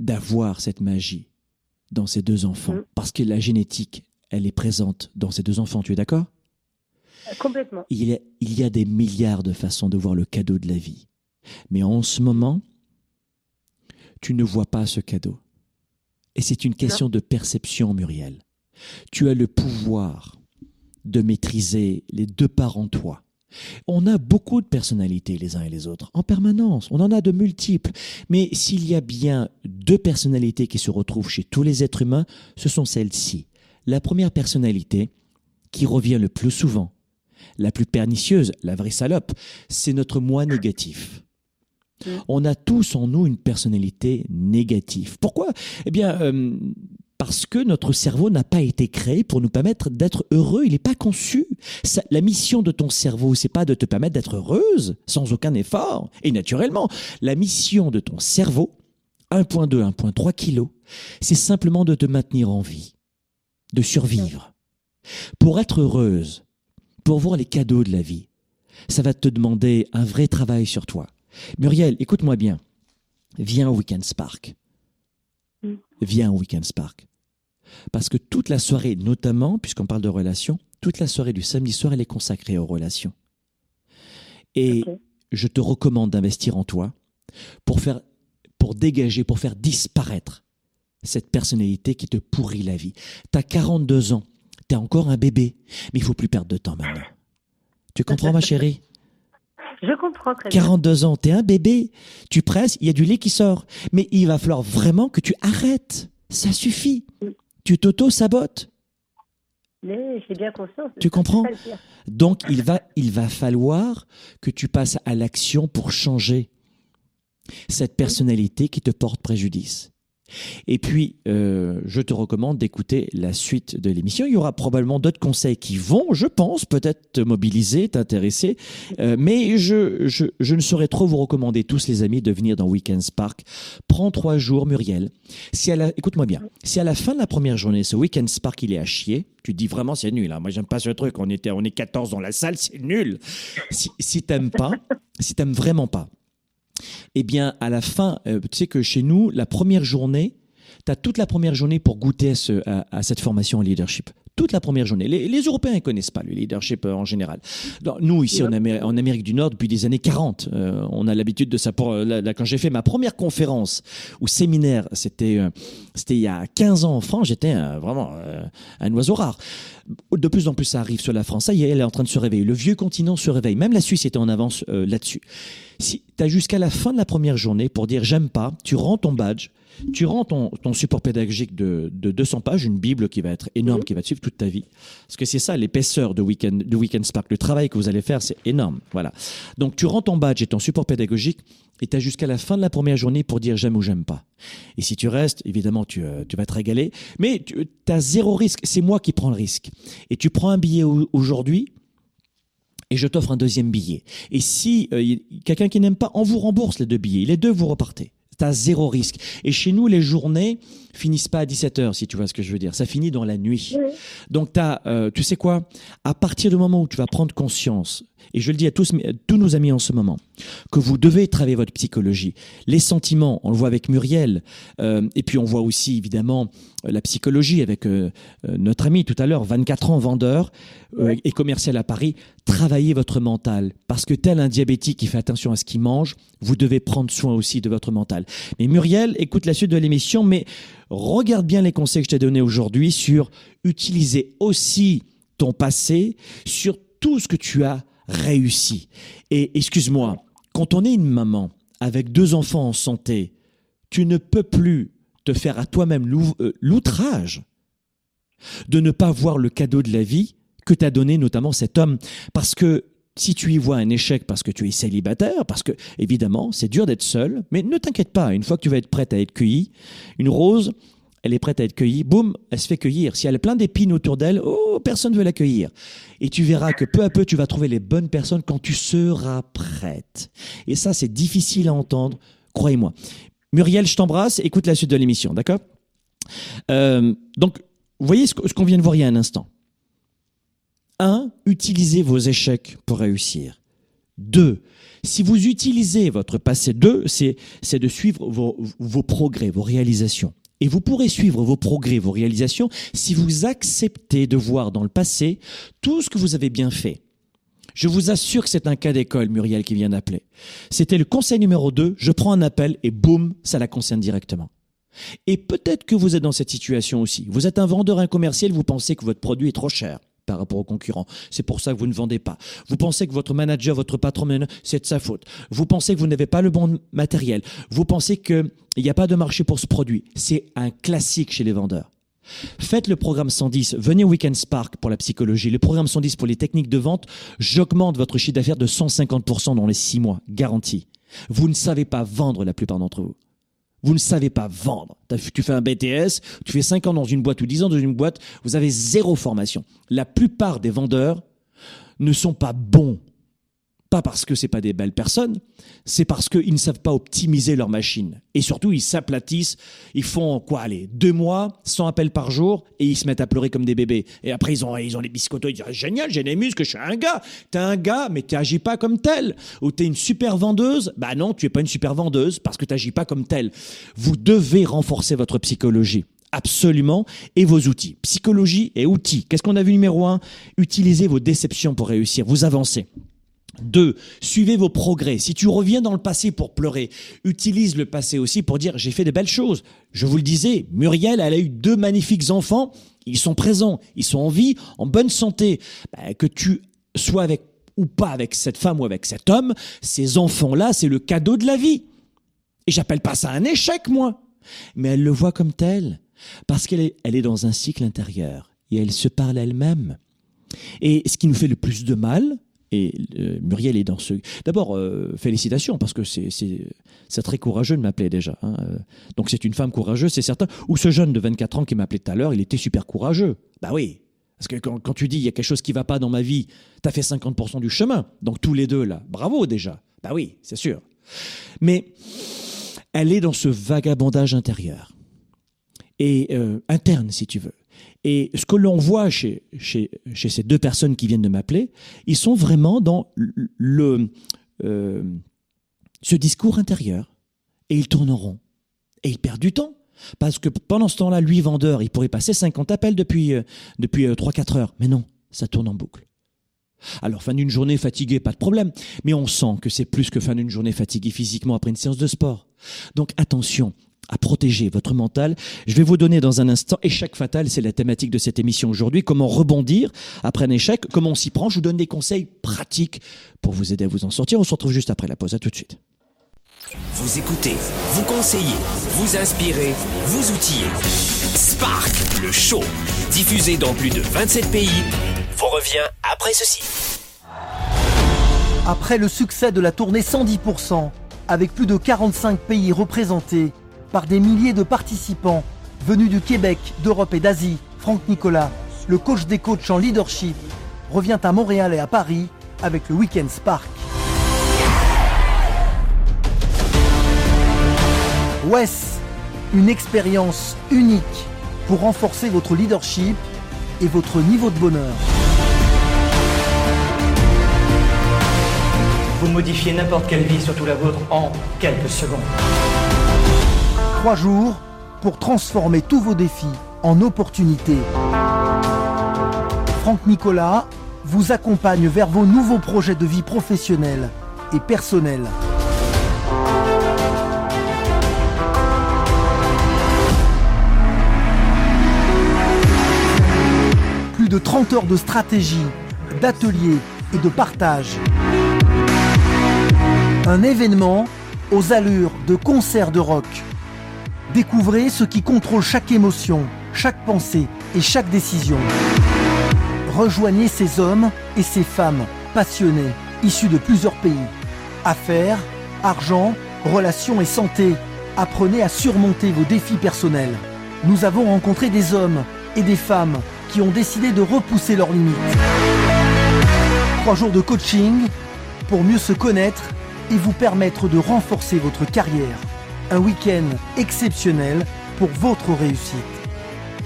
d'avoir cette magie dans ces deux enfants, Mm. parce que la génétique, elle est présente dans ces deux enfants, tu es d'accord? Euh, Complètement. il y, a, il y a des milliards de façons de voir le cadeau de la vie. Mais en ce moment, tu ne vois pas ce cadeau. Et c'est une question de perception, Muriel. Tu as le pouvoir de maîtriser les deux parts en toi. On a beaucoup de personnalités les uns et les autres, en permanence. On en a de multiples. Mais s'il y a bien deux personnalités qui se retrouvent chez tous les êtres humains, ce sont celles-ci. La première personnalité, qui revient le plus souvent, la plus pernicieuse, la vraie salope, c'est notre moi négatif. On a tous en nous une personnalité négative. Pourquoi? Eh bien, euh, parce que notre cerveau n'a pas été créé pour nous permettre d'être heureux. Il n'est pas conçu. La mission de ton cerveau, c'est pas de te permettre d'être heureuse sans aucun effort et naturellement. La mission de ton cerveau, 1.2, 1.3 kilos, c'est simplement de te maintenir en vie, de survivre. Pour être heureuse, pour voir les cadeaux de la vie, ça va te demander un vrai travail sur toi. Muriel, écoute-moi bien. Viens au Weekend Spark. Viens au Weekend Spark. Parce que toute la soirée, notamment, puisqu'on parle de relations, toute la soirée du samedi soir, elle est consacrée aux relations. Et je te recommande d'investir en toi pour faire, pour dégager, pour faire disparaître cette personnalité qui te pourrit la vie. T'as 42 ans, t'es encore un bébé, mais il faut plus perdre de temps maintenant. Tu comprends, ma chérie? Je comprends très bien. 42 ans, t'es un bébé, tu presses, il y a du lait qui sort. Mais il va falloir vraiment que tu arrêtes. Ça suffit. Tu t'auto-sabotes. Mais j'ai bien conscience. Tu comprends. Donc, il va, il va falloir que tu passes à l'action pour changer cette personnalité qui te porte préjudice. Et puis, euh, je te recommande d'écouter la suite de l'émission. Il y aura probablement d'autres conseils qui vont, je pense, peut-être te mobiliser, t'intéresser. Euh, mais je, ne saurais trop vous recommander, tous les amis, de venir dans Weekend Spark. Prends trois jours, Muriel. Si écoute-moi bien, si à la fin de la première journée, ce Weekend Spark, il est à chier, tu dis vraiment c'est nul. Hein. Moi, j'aime pas ce truc. On, était, on est 14 dans la salle, c'est nul. Si, si t'aimes pas, si t'aimes vraiment pas, eh bien, à la fin, euh, tu sais que chez nous, la première journée, tu toute la première journée pour goûter à, ce- à- à cette formation en leadership. Toute la première journée. Les, les Européens ne connaissent pas le leadership euh, en général. Nous, ici, en, Amé- en Amérique du Nord, depuis des années 40, euh, on a l'habitude de ça. Euh, quand j'ai fait ma première conférence ou séminaire, c'était il y a 15 ans en France, j'étais vraiment un oiseau rare. De plus en plus, ça arrive sur la France. Ça elle est en train de se réveiller. Le vieux continent se réveille. Même la Suisse était en avance là-dessus. Si tu as jusqu'à la fin de la première journée pour dire j'aime pas, tu rends ton badge, tu rends ton, ton support pédagogique de, de 200 pages, une Bible qui va être énorme, qui va te suivre toute ta vie. Parce que c'est ça l'épaisseur de Weekend, de Weekend Spark. Le travail que vous allez faire, c'est énorme. Voilà. Donc tu rends ton badge et ton support pédagogique et tu as jusqu'à la fin de la première journée pour dire j'aime ou j'aime pas. Et si tu restes, évidemment, tu, euh, tu vas te régaler. Mais tu as zéro risque. C'est moi qui prends le risque. Et tu prends un billet au- aujourd'hui, et je t'offre un deuxième billet. Et si euh, quelqu'un qui n'aime pas, on vous rembourse les deux billets. Les deux, vous repartez. T'as zéro risque. Et chez nous, les journées finissent pas à 17 heures, si tu vois ce que je veux dire. Ça finit dans la nuit. Oui. Donc, t'as, euh, tu sais quoi? À partir du moment où tu vas prendre conscience, et je le dis à tous, tous nos amis en ce moment, que vous devez travailler votre psychologie. Les sentiments, on le voit avec Muriel, euh, et puis on voit aussi évidemment euh, la psychologie avec euh, notre ami tout à l'heure, 24 ans, vendeur et commercial à Paris. Travaillez votre mental, parce que tel un diabétique qui fait attention à ce qu'il mange, vous devez prendre soin aussi de votre mental. Mais Muriel, écoute la suite de l'émission, mais regarde bien les conseils que je t'ai donnés aujourd'hui sur utiliser aussi ton passé sur tout ce que tu as réussi. Et excuse-moi, quand on est une maman avec deux enfants en santé, tu ne peux plus te faire à toi-même euh, l'outrage de ne pas voir le cadeau de la vie que t'a donné notamment cet homme. Parce que si tu y vois un échec parce que tu es célibataire, parce que évidemment c'est dur d'être seul, mais ne t'inquiète pas, une fois que tu vas être prête à être cueillie, une rose, elle est prête à être cueillie, boum, elle se fait cueillir. Si elle a plein d'épines autour d'elle, oh, personne ne veut la cueillir. Et tu verras que peu à peu, tu vas trouver les bonnes personnes quand tu seras prête. Et ça, c'est difficile à entendre, croyez-moi. Muriel, je t'embrasse, écoute la suite de l'émission, d'accord? Euh, Donc, vous voyez ce qu'on vient de voir il y a un instant. Un, utilisez vos échecs pour réussir. Deux, si vous utilisez votre passé, deux, c'est c'est de suivre vos, progrès, vos réalisations. Et vous pourrez suivre vos progrès, vos réalisations, si vous acceptez de voir dans le passé tout ce que vous avez bien fait. Je vous assure que c'est un cas d'école, Muriel, qui vient d'appeler. C'était le conseil numéro 2, je prends un appel et boum, ça la concerne directement. Et peut-être que vous êtes dans cette situation aussi. Vous êtes un vendeur, un commercial, vous pensez que votre produit est trop cher par rapport aux concurrents. C'est pour ça que vous ne vendez pas. Vous pensez que votre manager, votre patron, c'est de sa faute. Vous pensez que vous n'avez pas le bon matériel. Vous pensez qu'il n'y a pas de marché pour ce produit. C'est un classique chez les vendeurs. Faites le programme 110, venez au Weekend Spark pour la psychologie, le programme 110 pour les techniques de vente, j'augmente votre chiffre d'affaires de 150% dans les 6 mois, garantie. Vous ne savez pas vendre la plupart d'entre vous. Vous ne savez pas vendre. Tu fais un BTS, tu fais 5 ans dans une boîte ou 10 ans dans une boîte, vous avez zéro formation. La plupart des vendeurs ne sont pas bons pas parce que c'est pas des belles personnes, c'est parce qu'ils ne savent pas optimiser leur machine. Et surtout, ils s'aplatissent, ils font quoi, allez, deux mois, 100 appels par jour, et ils se mettent à pleurer comme des bébés. Et après, ils ont, ils ont les biscottos, ils disent, génial, j'ai des muscles, je suis un gars. T'es un gars, mais tu agis pas comme tel. Ou t'es une super vendeuse. Bah non, tu es pas une super vendeuse parce que tu n'agis pas comme tel. Vous devez renforcer votre psychologie absolument, et vos outils. Psychologie et outils. Qu'est-ce qu'on a vu numéro un? Utilisez vos déceptions pour réussir, vous avancez. Deux, suivez vos progrès. Si tu reviens dans le passé pour pleurer, utilise le passé aussi pour dire j'ai fait de belles choses. Je vous le disais, Muriel, elle a eu deux magnifiques enfants. Ils sont présents, ils sont en vie, en bonne santé. Ben, que tu sois avec ou pas avec cette femme ou avec cet homme, ces enfants-là, c'est le cadeau de la vie. Et j'appelle pas ça un échec, moi. Mais elle le voit comme tel. Parce qu'elle est, elle est dans un cycle intérieur. Et elle se parle elle-même. Et ce qui nous fait le plus de mal, et euh, Muriel est dans ce. D'abord, euh, félicitations, parce que c'est très courageux de m'appeler déjà. Hein. Euh, donc c'est une femme courageuse, c'est certain. Ou ce jeune de 24 ans qui m'appelait tout à l'heure, il était super courageux. Bah oui. Parce que quand, tu dis il y a quelque chose qui va pas dans ma vie, tu as fait 50% du chemin. Donc tous les deux là, bravo déjà. Bah oui, c'est sûr. Mais elle est dans ce vagabondage intérieur. Et interne, si tu veux. Et ce que l'on voit chez, ces deux personnes qui viennent de m'appeler, ils sont vraiment dans euh, ce discours intérieur. Et ils tourneront. Et ils perdent du temps. Parce que pendant ce temps-là, lui, vendeur, il pourrait passer 50 appels depuis, euh, depuis 3-4 euh, heures. Mais non, ça tourne en boucle. Alors, fin d'une journée fatiguée, pas de problème. Mais on sent que c'est plus que fin d'une journée fatiguée physiquement après une séance de sport. Donc attention, à protéger votre mental. Je vais vous donner dans un instant, échec fatal, c'est la thématique de cette émission aujourd'hui, comment rebondir après un échec, comment on s'y prend. Je vous donne des conseils pratiques pour vous aider à vous en sortir. On se retrouve juste après la pause. À tout de suite. Vous écoutez, vous conseillez, vous inspirez, vous outillez. Spark, le show, diffusé dans plus de 27 pays, vous revient après ceci. Après le succès de la tournée 110%, avec plus de 45 pays représentés, par des milliers de participants venus du Québec, d'Europe et d'Asie, Franck Nicolas, le coach des coachs en leadership, revient à Montréal et à Paris avec le Weekend Spark. WES, une expérience unique pour renforcer votre leadership et votre niveau de bonheur. Vous modifiez n'importe quelle vie, surtout la vôtre, en quelques secondes. Trois jours pour transformer tous vos défis en opportunités. Franck Nicolas vous accompagne vers vos nouveaux projets de vie professionnelle et personnelle. Plus de 30 heures de stratégie, d'ateliers et de partage. Un événement aux allures de concert de rock Découvrez ce qui contrôle chaque émotion, chaque pensée et chaque décision. Rejoignez ces hommes et ces femmes passionnés, issus de plusieurs pays. Affaires, argent, relations et santé. Apprenez à surmonter vos défis personnels. Nous avons rencontré des hommes et des femmes qui ont décidé de repousser leurs limites. Trois jours de coaching pour mieux se connaître et vous permettre de renforcer votre carrière un week-end exceptionnel pour votre réussite.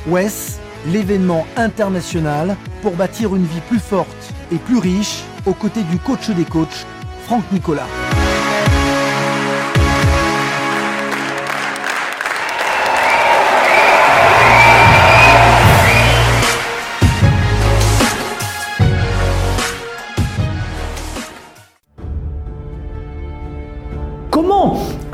WES, l'événement international pour bâtir une vie plus forte et plus riche aux côtés du coach des coachs, Franck Nicolas.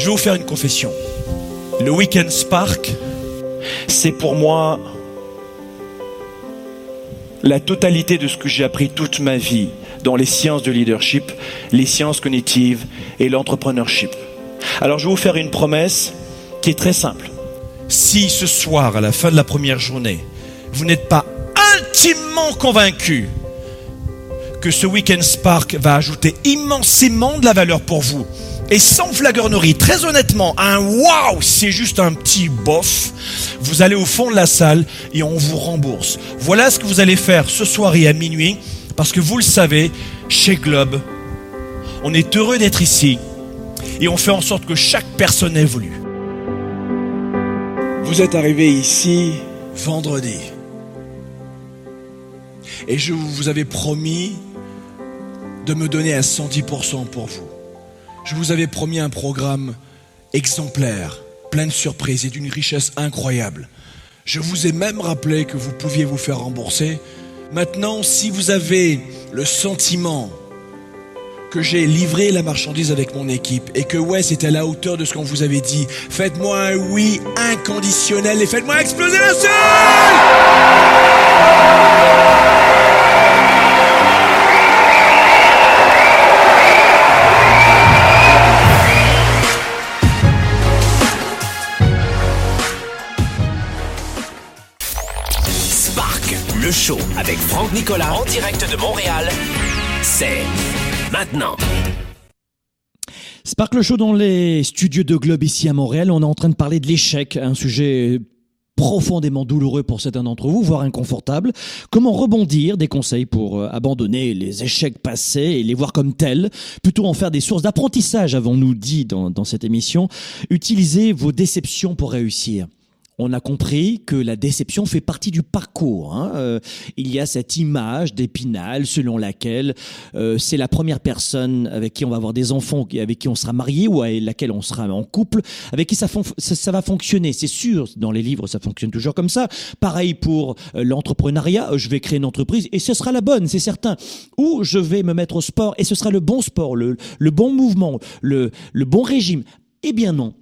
Je vais vous faire une confession. Le Weekend Spark, c'est pour moi la totalité de ce que j'ai appris toute ma vie dans les sciences de leadership, les sciences cognitives et l'entrepreneurship. Alors je vais vous faire une promesse qui est très simple. Si ce soir, à la fin de la première journée, vous n'êtes pas intimement convaincu que ce Weekend Spark va ajouter immensément de la valeur pour vous, et sans flagornerie, très honnêtement, un waouh, c'est juste un petit bof. Vous allez au fond de la salle et on vous rembourse. Voilà ce que vous allez faire ce soir et à minuit. Parce que vous le savez, chez Globe, on est heureux d'être ici et on fait en sorte que chaque personne évolue. Vous êtes arrivé ici vendredi. Et je vous avais promis de me donner à 110% pour vous. Je vous avais promis un programme exemplaire, plein de surprises et d'une richesse incroyable. Je vous ai même rappelé que vous pouviez vous faire rembourser. Maintenant, si vous avez le sentiment que j'ai livré la marchandise avec mon équipe et que ouais, c'était à la hauteur de ce qu'on vous avait dit, faites-moi un oui inconditionnel et faites-moi exploser la salle Nicolas en direct de Montréal, c'est maintenant. Sparkle Show dans les studios de Globe ici à Montréal. On est en train de parler de l'échec, un sujet profondément douloureux pour certains d'entre vous, voire inconfortable. Comment rebondir Des conseils pour euh, abandonner les échecs passés et les voir comme tels, plutôt en faire des sources d'apprentissage, avons-nous dit dans, dans cette émission. Utilisez vos déceptions pour réussir on a compris que la déception fait partie du parcours. Hein. Euh, il y a cette image d'Épinal selon laquelle euh, c'est la première personne avec qui on va avoir des enfants, avec qui on sera marié ou avec laquelle on sera en couple, avec qui ça, va fonctionner. C'est sûr, dans les livres, ça fonctionne toujours comme ça. Pareil pour euh, l'entrepreneuriat, je vais créer une entreprise et ce sera la bonne, c'est certain. Ou je vais me mettre au sport et ce sera le bon sport, le, bon mouvement, le bon régime. Eh bien non,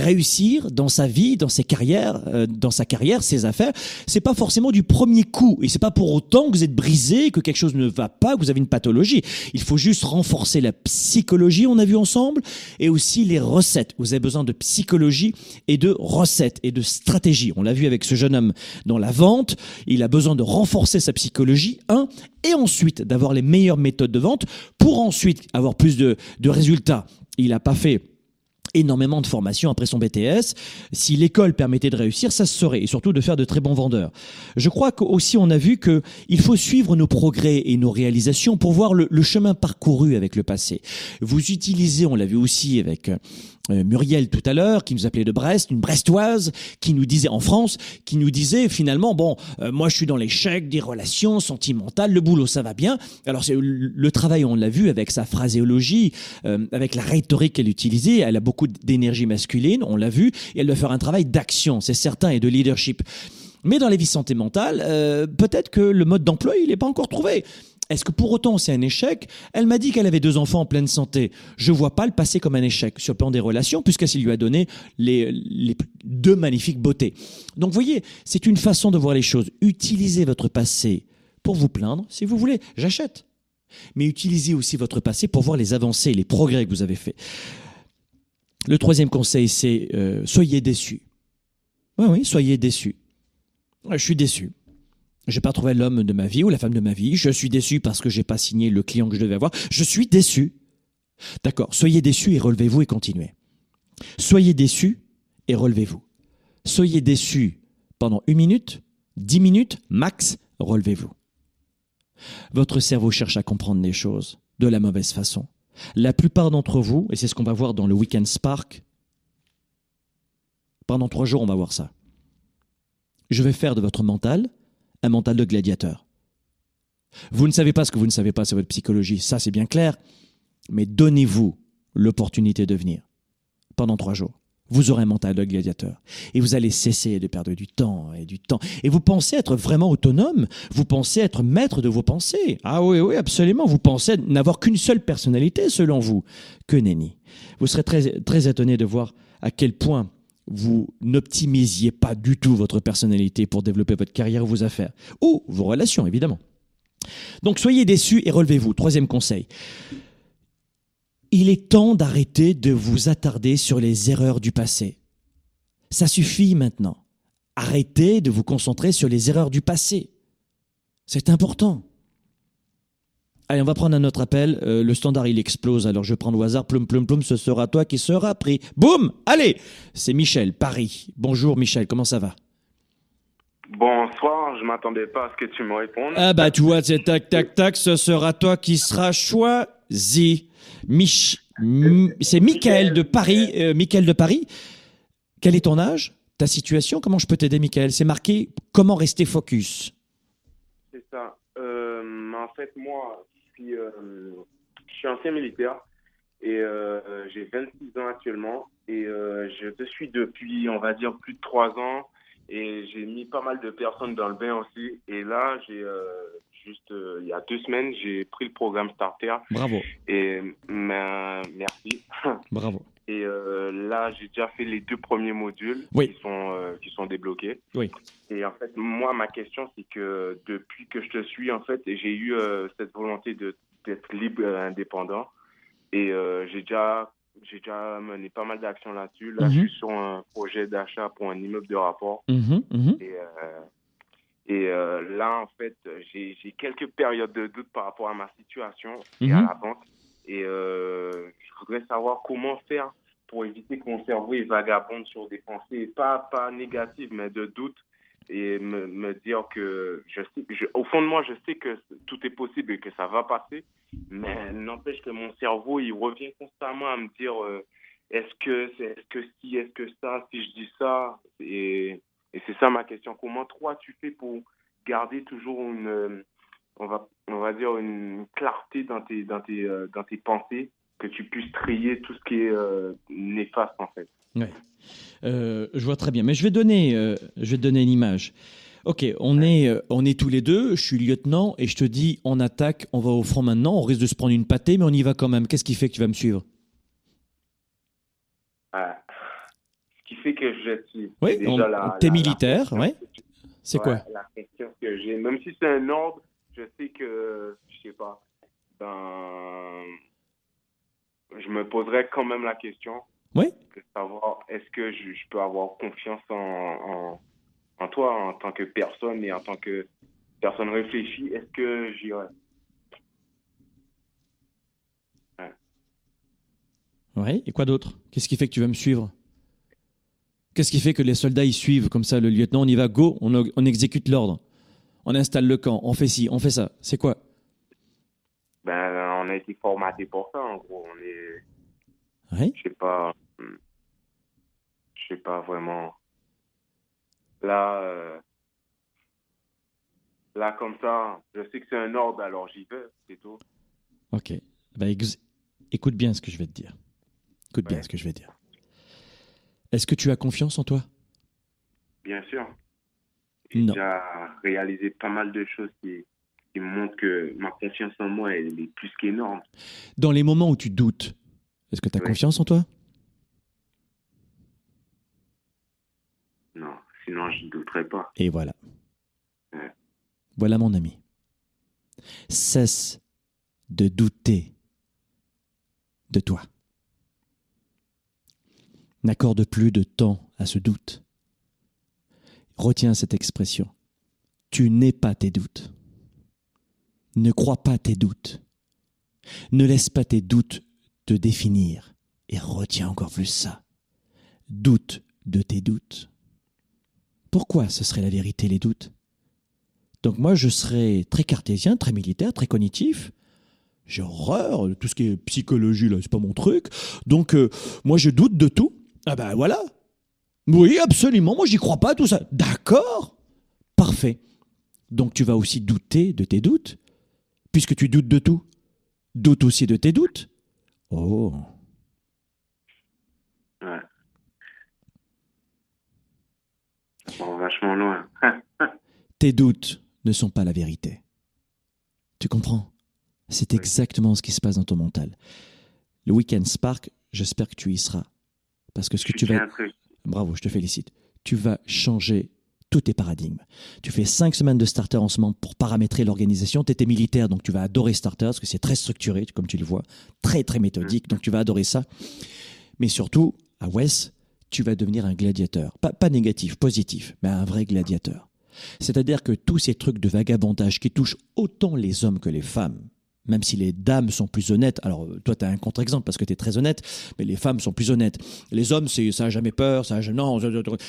réussir dans sa vie, dans ses carrières, euh, dans sa carrière, ses affaires, c'est pas forcément du premier coup et c'est pas pour autant que vous êtes brisé, que quelque chose ne va pas, que vous avez une pathologie. Il faut juste renforcer la psychologie, on a vu ensemble, et aussi les recettes. Vous avez besoin de psychologie et de recettes et de stratégie. On l'a vu avec ce jeune homme dans la vente, il a besoin de renforcer sa psychologie, un, et ensuite d'avoir les meilleures méthodes de vente pour ensuite avoir plus de, de résultats. Il n'a pas fait énormément de formation après son BTS. Si l'école permettait de réussir, ça se saurait, et surtout de faire de très bons vendeurs. Je crois qu'aussi on a vu que il faut suivre nos progrès et nos réalisations pour voir le, le chemin parcouru avec le passé. Vous utilisez, on l'a vu aussi avec euh, Muriel tout à l'heure, qui nous appelait de Brest, une Brestoise, qui nous disait en France, qui nous disait finalement, bon, euh, moi je suis dans l'échec des relations sentimentales, le boulot ça va bien. Alors c'est le travail, on l'a vu avec sa phraséologie, euh, avec la rhétorique qu'elle utilisait, elle a beaucoup d'énergie masculine, on l'a vu, et elle doit faire un travail d'action, c'est certain, et de leadership. Mais dans les vies santé mentale, peut-être que le mode d'emploi, il n'est pas encore trouvé. Est-ce que pour autant c'est un échec? Elle m'a dit qu'elle avait deux enfants en pleine santé. Je vois pas le passé comme un échec sur le plan des relations, puisqu'elle lui a donné les, les, deux magnifiques beautés. Donc voyez, c'est une façon de voir les choses. Utilisez votre passé pour vous plaindre, si vous voulez, j'achète. Mais utilisez aussi votre passé pour voir les avancées, les progrès que vous avez faits. Le troisième conseil, c'est euh, soyez déçus. Oui, oui, soyez déçus. Je suis déçu. J'ai pas trouvé l'homme de ma vie ou la femme de ma vie. Je suis déçu parce que j'ai pas signé le client que je devais avoir. Je suis déçu. D'accord. Soyez déçu et relevez-vous et continuez. Soyez déçu et relevez-vous. Soyez déçu pendant une minute, dix minutes, max, relevez-vous. Votre cerveau cherche à comprendre les choses. de la mauvaise façon. La plupart d'entre vous, et c'est ce qu'on va voir dans le Weekend Spark, pendant trois jours, on va voir ça. Je vais faire de votre mental un mental de gladiateur. Vous ne savez pas ce que vous ne savez pas, c'est votre psychologie, ça c'est bien clair, mais donnez-vous l'opportunité de venir pendant trois jours. Vous aurez un mental de gladiateur. Et vous allez cesser de perdre du temps et du temps. Et vous pensez être vraiment autonome. Vous pensez être maître de vos pensées. Ah oui, oui, absolument. Vous pensez n'avoir qu'une seule personnalité selon vous. Que nenni. Vous serez très, très étonné de voir à quel point vous n'optimisiez pas du tout votre personnalité pour développer votre carrière ou vos affaires. Ou vos relations, évidemment. Donc soyez déçus et relevez-vous. Troisième conseil. Il est temps d'arrêter de vous attarder sur les erreurs du passé. Ça suffit maintenant. Arrêtez de vous concentrer sur les erreurs du passé. C'est important. Allez, on va prendre un autre appel. Euh, le standard, il explose. Alors, je prends au hasard. Plum, plum, plum, ce sera toi qui sera pris. Boum Allez C'est Michel, Paris. Bonjour, Michel. Comment ça va? Bonsoir. Je m'attendais pas à ce que tu me répondes. Ah bah, tu vois, c'est tac, tac, tac. Ce sera toi qui sera choisi. Mich... C'est Michael de Paris. Euh, de Paris. Quel est ton âge Ta situation Comment je peux t'aider, Michael? C'est marqué comment rester focus. C'est ça. Euh, en fait, moi, je suis, euh, je suis ancien militaire et euh, j'ai 26 ans actuellement et je te suis depuis, on va dire, plus de trois ans et j'ai mis pas mal de personnes dans le bain aussi. Et là, j'ai juste euh, il y a deux semaines, j'ai pris le programme Starter. Bravo. Et merci. <laughs> Bravo. Et euh, là, j'ai déjà fait les deux premiers modules Oui. qui sont euh, qui sont débloqués. Oui. Et en fait, moi, ma question, c'est que depuis que je te suis, en fait, j'ai eu cette volonté de d'être libre, et indépendant. Et j'ai déjà j'ai déjà mené pas mal d'actions là-dessus. Là, Mhm. je suis sur un projet d'achat pour un immeuble de rapport. Mhm, mhm. Et, euh, et euh, là, en fait, j'ai quelques périodes de doute par rapport à ma situation et à Mhm. la banque. Et euh, je voudrais savoir comment faire pour éviter que mon cerveau vagabonde sur des pensées, pas, pas négatives, mais de doute. Et me, me dire que, je sais, je, au fond de moi, je sais que tout est possible et que ça va passer. Mais n'empêche que mon cerveau, il revient constamment à me dire euh, est-ce que c'est est-ce que si, est-ce que ça, si je dis ça. Et, et c'est ça ma question. Comment toi tu fais pour garder toujours une, euh, on va, on va dire une clarté dans tes, dans tes, euh, dans tes pensées, que tu puisses trier tout ce qui est euh, néfaste en fait? Ouais. Euh, je vois très bien. Mais je vais donner, je vais te donner une image. Ok, on est, on est tous les deux. Je suis lieutenant et je te dis, on attaque, on va au front maintenant. On risque de se prendre une pâtée, mais on y va quand même. Qu'est-ce qui fait que tu vas me suivre? Ah. Qui fait que je suis. Oui, la- t'es la- la militaire, ouais. tu- C'est Ouais, quoi? La question que j'ai, même si c'est un ordre, je sais que, je sais pas, ben, je me poserais quand même la question Oui. de savoir est-ce que je, je peux avoir confiance en, en, en toi en tant que personne et en tant que personne réfléchie, est-ce que j'irai Ouais. Et quoi d'autre? Qu'est-ce qui fait que tu vas me suivre? Qu'est-ce qui fait que les soldats y suivent comme ça le lieutenant? On y va, go, on, on exécute l'ordre. On installe le camp, on fait ci, on fait ça. C'est quoi? Ben, on a été formaté pour ça, en gros. On est, Ouais. je sais pas, je sais pas vraiment. Là, euh, là comme ça, je sais que c'est un ordre, alors j'y vais, c'est tout. Ok. Ex- écoute bien ce que je vais te dire. Écoute bien ce que je vais te dire. Est-ce que tu as confiance en toi? Bien sûr. J'ai déjà réalisé pas mal de choses qui, qui montrent que ma confiance en moi, elle est plus qu'énorme. Dans les moments où tu doutes, est-ce que tu as confiance en toi? Non, sinon je ne douterais pas. Et voilà. Ouais. Voilà mon ami. Cesse de douter de toi. N'accorde plus de temps à ce doute. Retiens cette expression. Tu n'es pas tes doutes. Ne crois pas tes doutes. Ne laisse pas tes doutes te définir. Et retiens encore plus ça. Doute de tes doutes. Pourquoi ce serait la vérité, les doutes? Donc moi, je serais très cartésien, très militaire, très cognitif. J'ai horreur, tout ce qui est psychologie, là, c'est pas mon truc. Donc, euh, moi, je doute de tout. Ah ben voilà. Oui, absolument, moi, j'y crois pas, tout ça. D'accord, parfait. Donc, tu vas aussi douter de tes doutes, puisque tu doutes de tout. Doute aussi de tes doutes. Oh. Ouais. Bon, vachement loin. <laughs> Tes doutes ne sont pas la vérité. Tu comprends? C'est exactement ce qui se passe dans ton mental. Le week-end Spark, j'espère que tu y seras. Parce que ce que tu vas... Bravo, je te félicite. Tu vas changer tous tes paradigmes. Tu fais cinq semaines de starter en ce moment pour paramétrer l'organisation. Tu étais militaire, donc tu vas adorer starter parce que c'est très structuré, comme tu le vois, très très méthodique, donc tu vas adorer ça. Mais surtout, à West, tu vas devenir un gladiateur. Pas, pas négatif, positif, mais un vrai gladiateur. C'est-à-dire que tous ces trucs de vagabondage qui touchent autant les hommes que les femmes, même si les dames sont plus honnêtes. Alors, toi, tu as un contre-exemple parce que tu es très honnête, mais les femmes sont plus honnêtes. Les hommes, c'est ça n'a jamais peur, ça a. Non,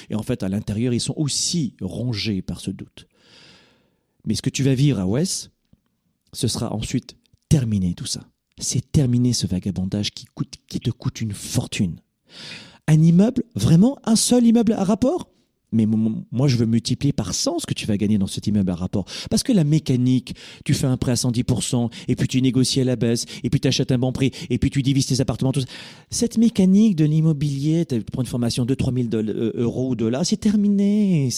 et en fait, à l'intérieur, ils sont aussi rongés par ce doute. Mais ce que tu vas vivre à West, ce sera ensuite terminé tout ça. C'est terminé ce vagabondage qui te coûte une fortune. Un immeuble, vraiment un seul immeuble à rapport? Mais moi, je veux multiplier par 100 ce que tu vas gagner dans cet immeuble à rapport. Parce que la mécanique, tu fais un prêt à 110%, et puis tu négocies à la baisse, et puis tu achètes un bon prix, et puis tu divises tes appartements, tout ça. Cette mécanique de l'immobilier, tu prends une formation de 3000 euh, euros ou dollars, c'est terminé.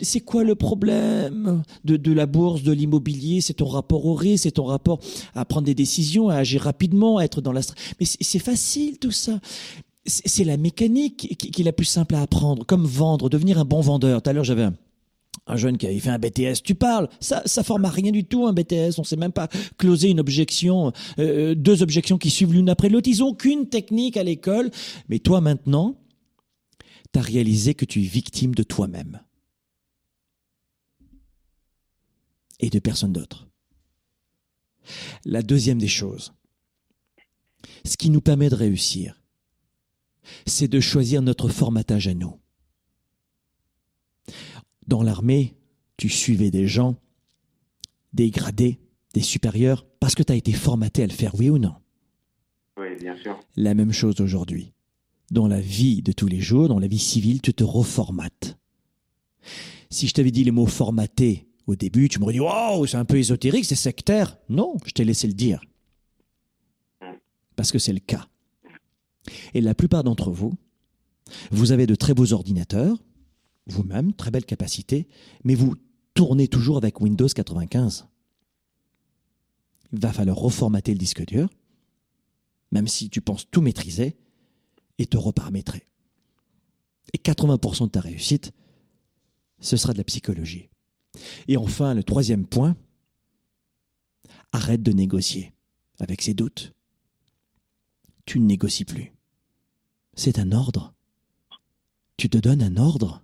C'est quoi le problème de, de la bourse, de l'immobilier? C'est ton rapport au risque, c'est ton rapport à prendre des décisions, à agir rapidement, à être dans la... Mais c'est facile tout ça c'est la mécanique qui, est la plus simple à apprendre, comme vendre, devenir un bon vendeur. Tout à l'heure, j'avais un, jeune qui avait fait un BTS. Tu parles, ça, ça forme à rien du tout un BTS. On sait même pas closer une objection, euh, deux objections qui suivent l'une après l'autre. Ils ont qu'une technique à l'école. Mais toi maintenant, tu as réalisé que tu es victime de toi-même et de personne d'autre. La deuxième des choses, ce qui nous permet de réussir, c'est de choisir notre formatage à nous. Dans l'armée, tu suivais des gens, des gradés, des supérieurs, parce que tu as été formaté à le faire, oui ou non? Oui, bien sûr. La même chose aujourd'hui. Dans la vie de tous les jours, dans la vie civile, tu te reformates. Si je t'avais dit les mots formaté au début, tu m'aurais dit Waouh, c'est un peu ésotérique, c'est sectaire. Non, je t'ai laissé le dire. Mm. Parce que c'est le cas. Et la plupart d'entre vous, vous avez de très beaux ordinateurs, vous-même, très belle capacité, mais vous tournez toujours avec Windows 95. Il va falloir reformater le disque dur, même si tu penses tout maîtriser, et te reparamétrer. Et 80% de ta réussite, ce sera de la psychologie. Et enfin, le troisième point, arrête de négocier avec ses doutes. Tu ne négocies plus. C'est un ordre. Tu te donnes un ordre.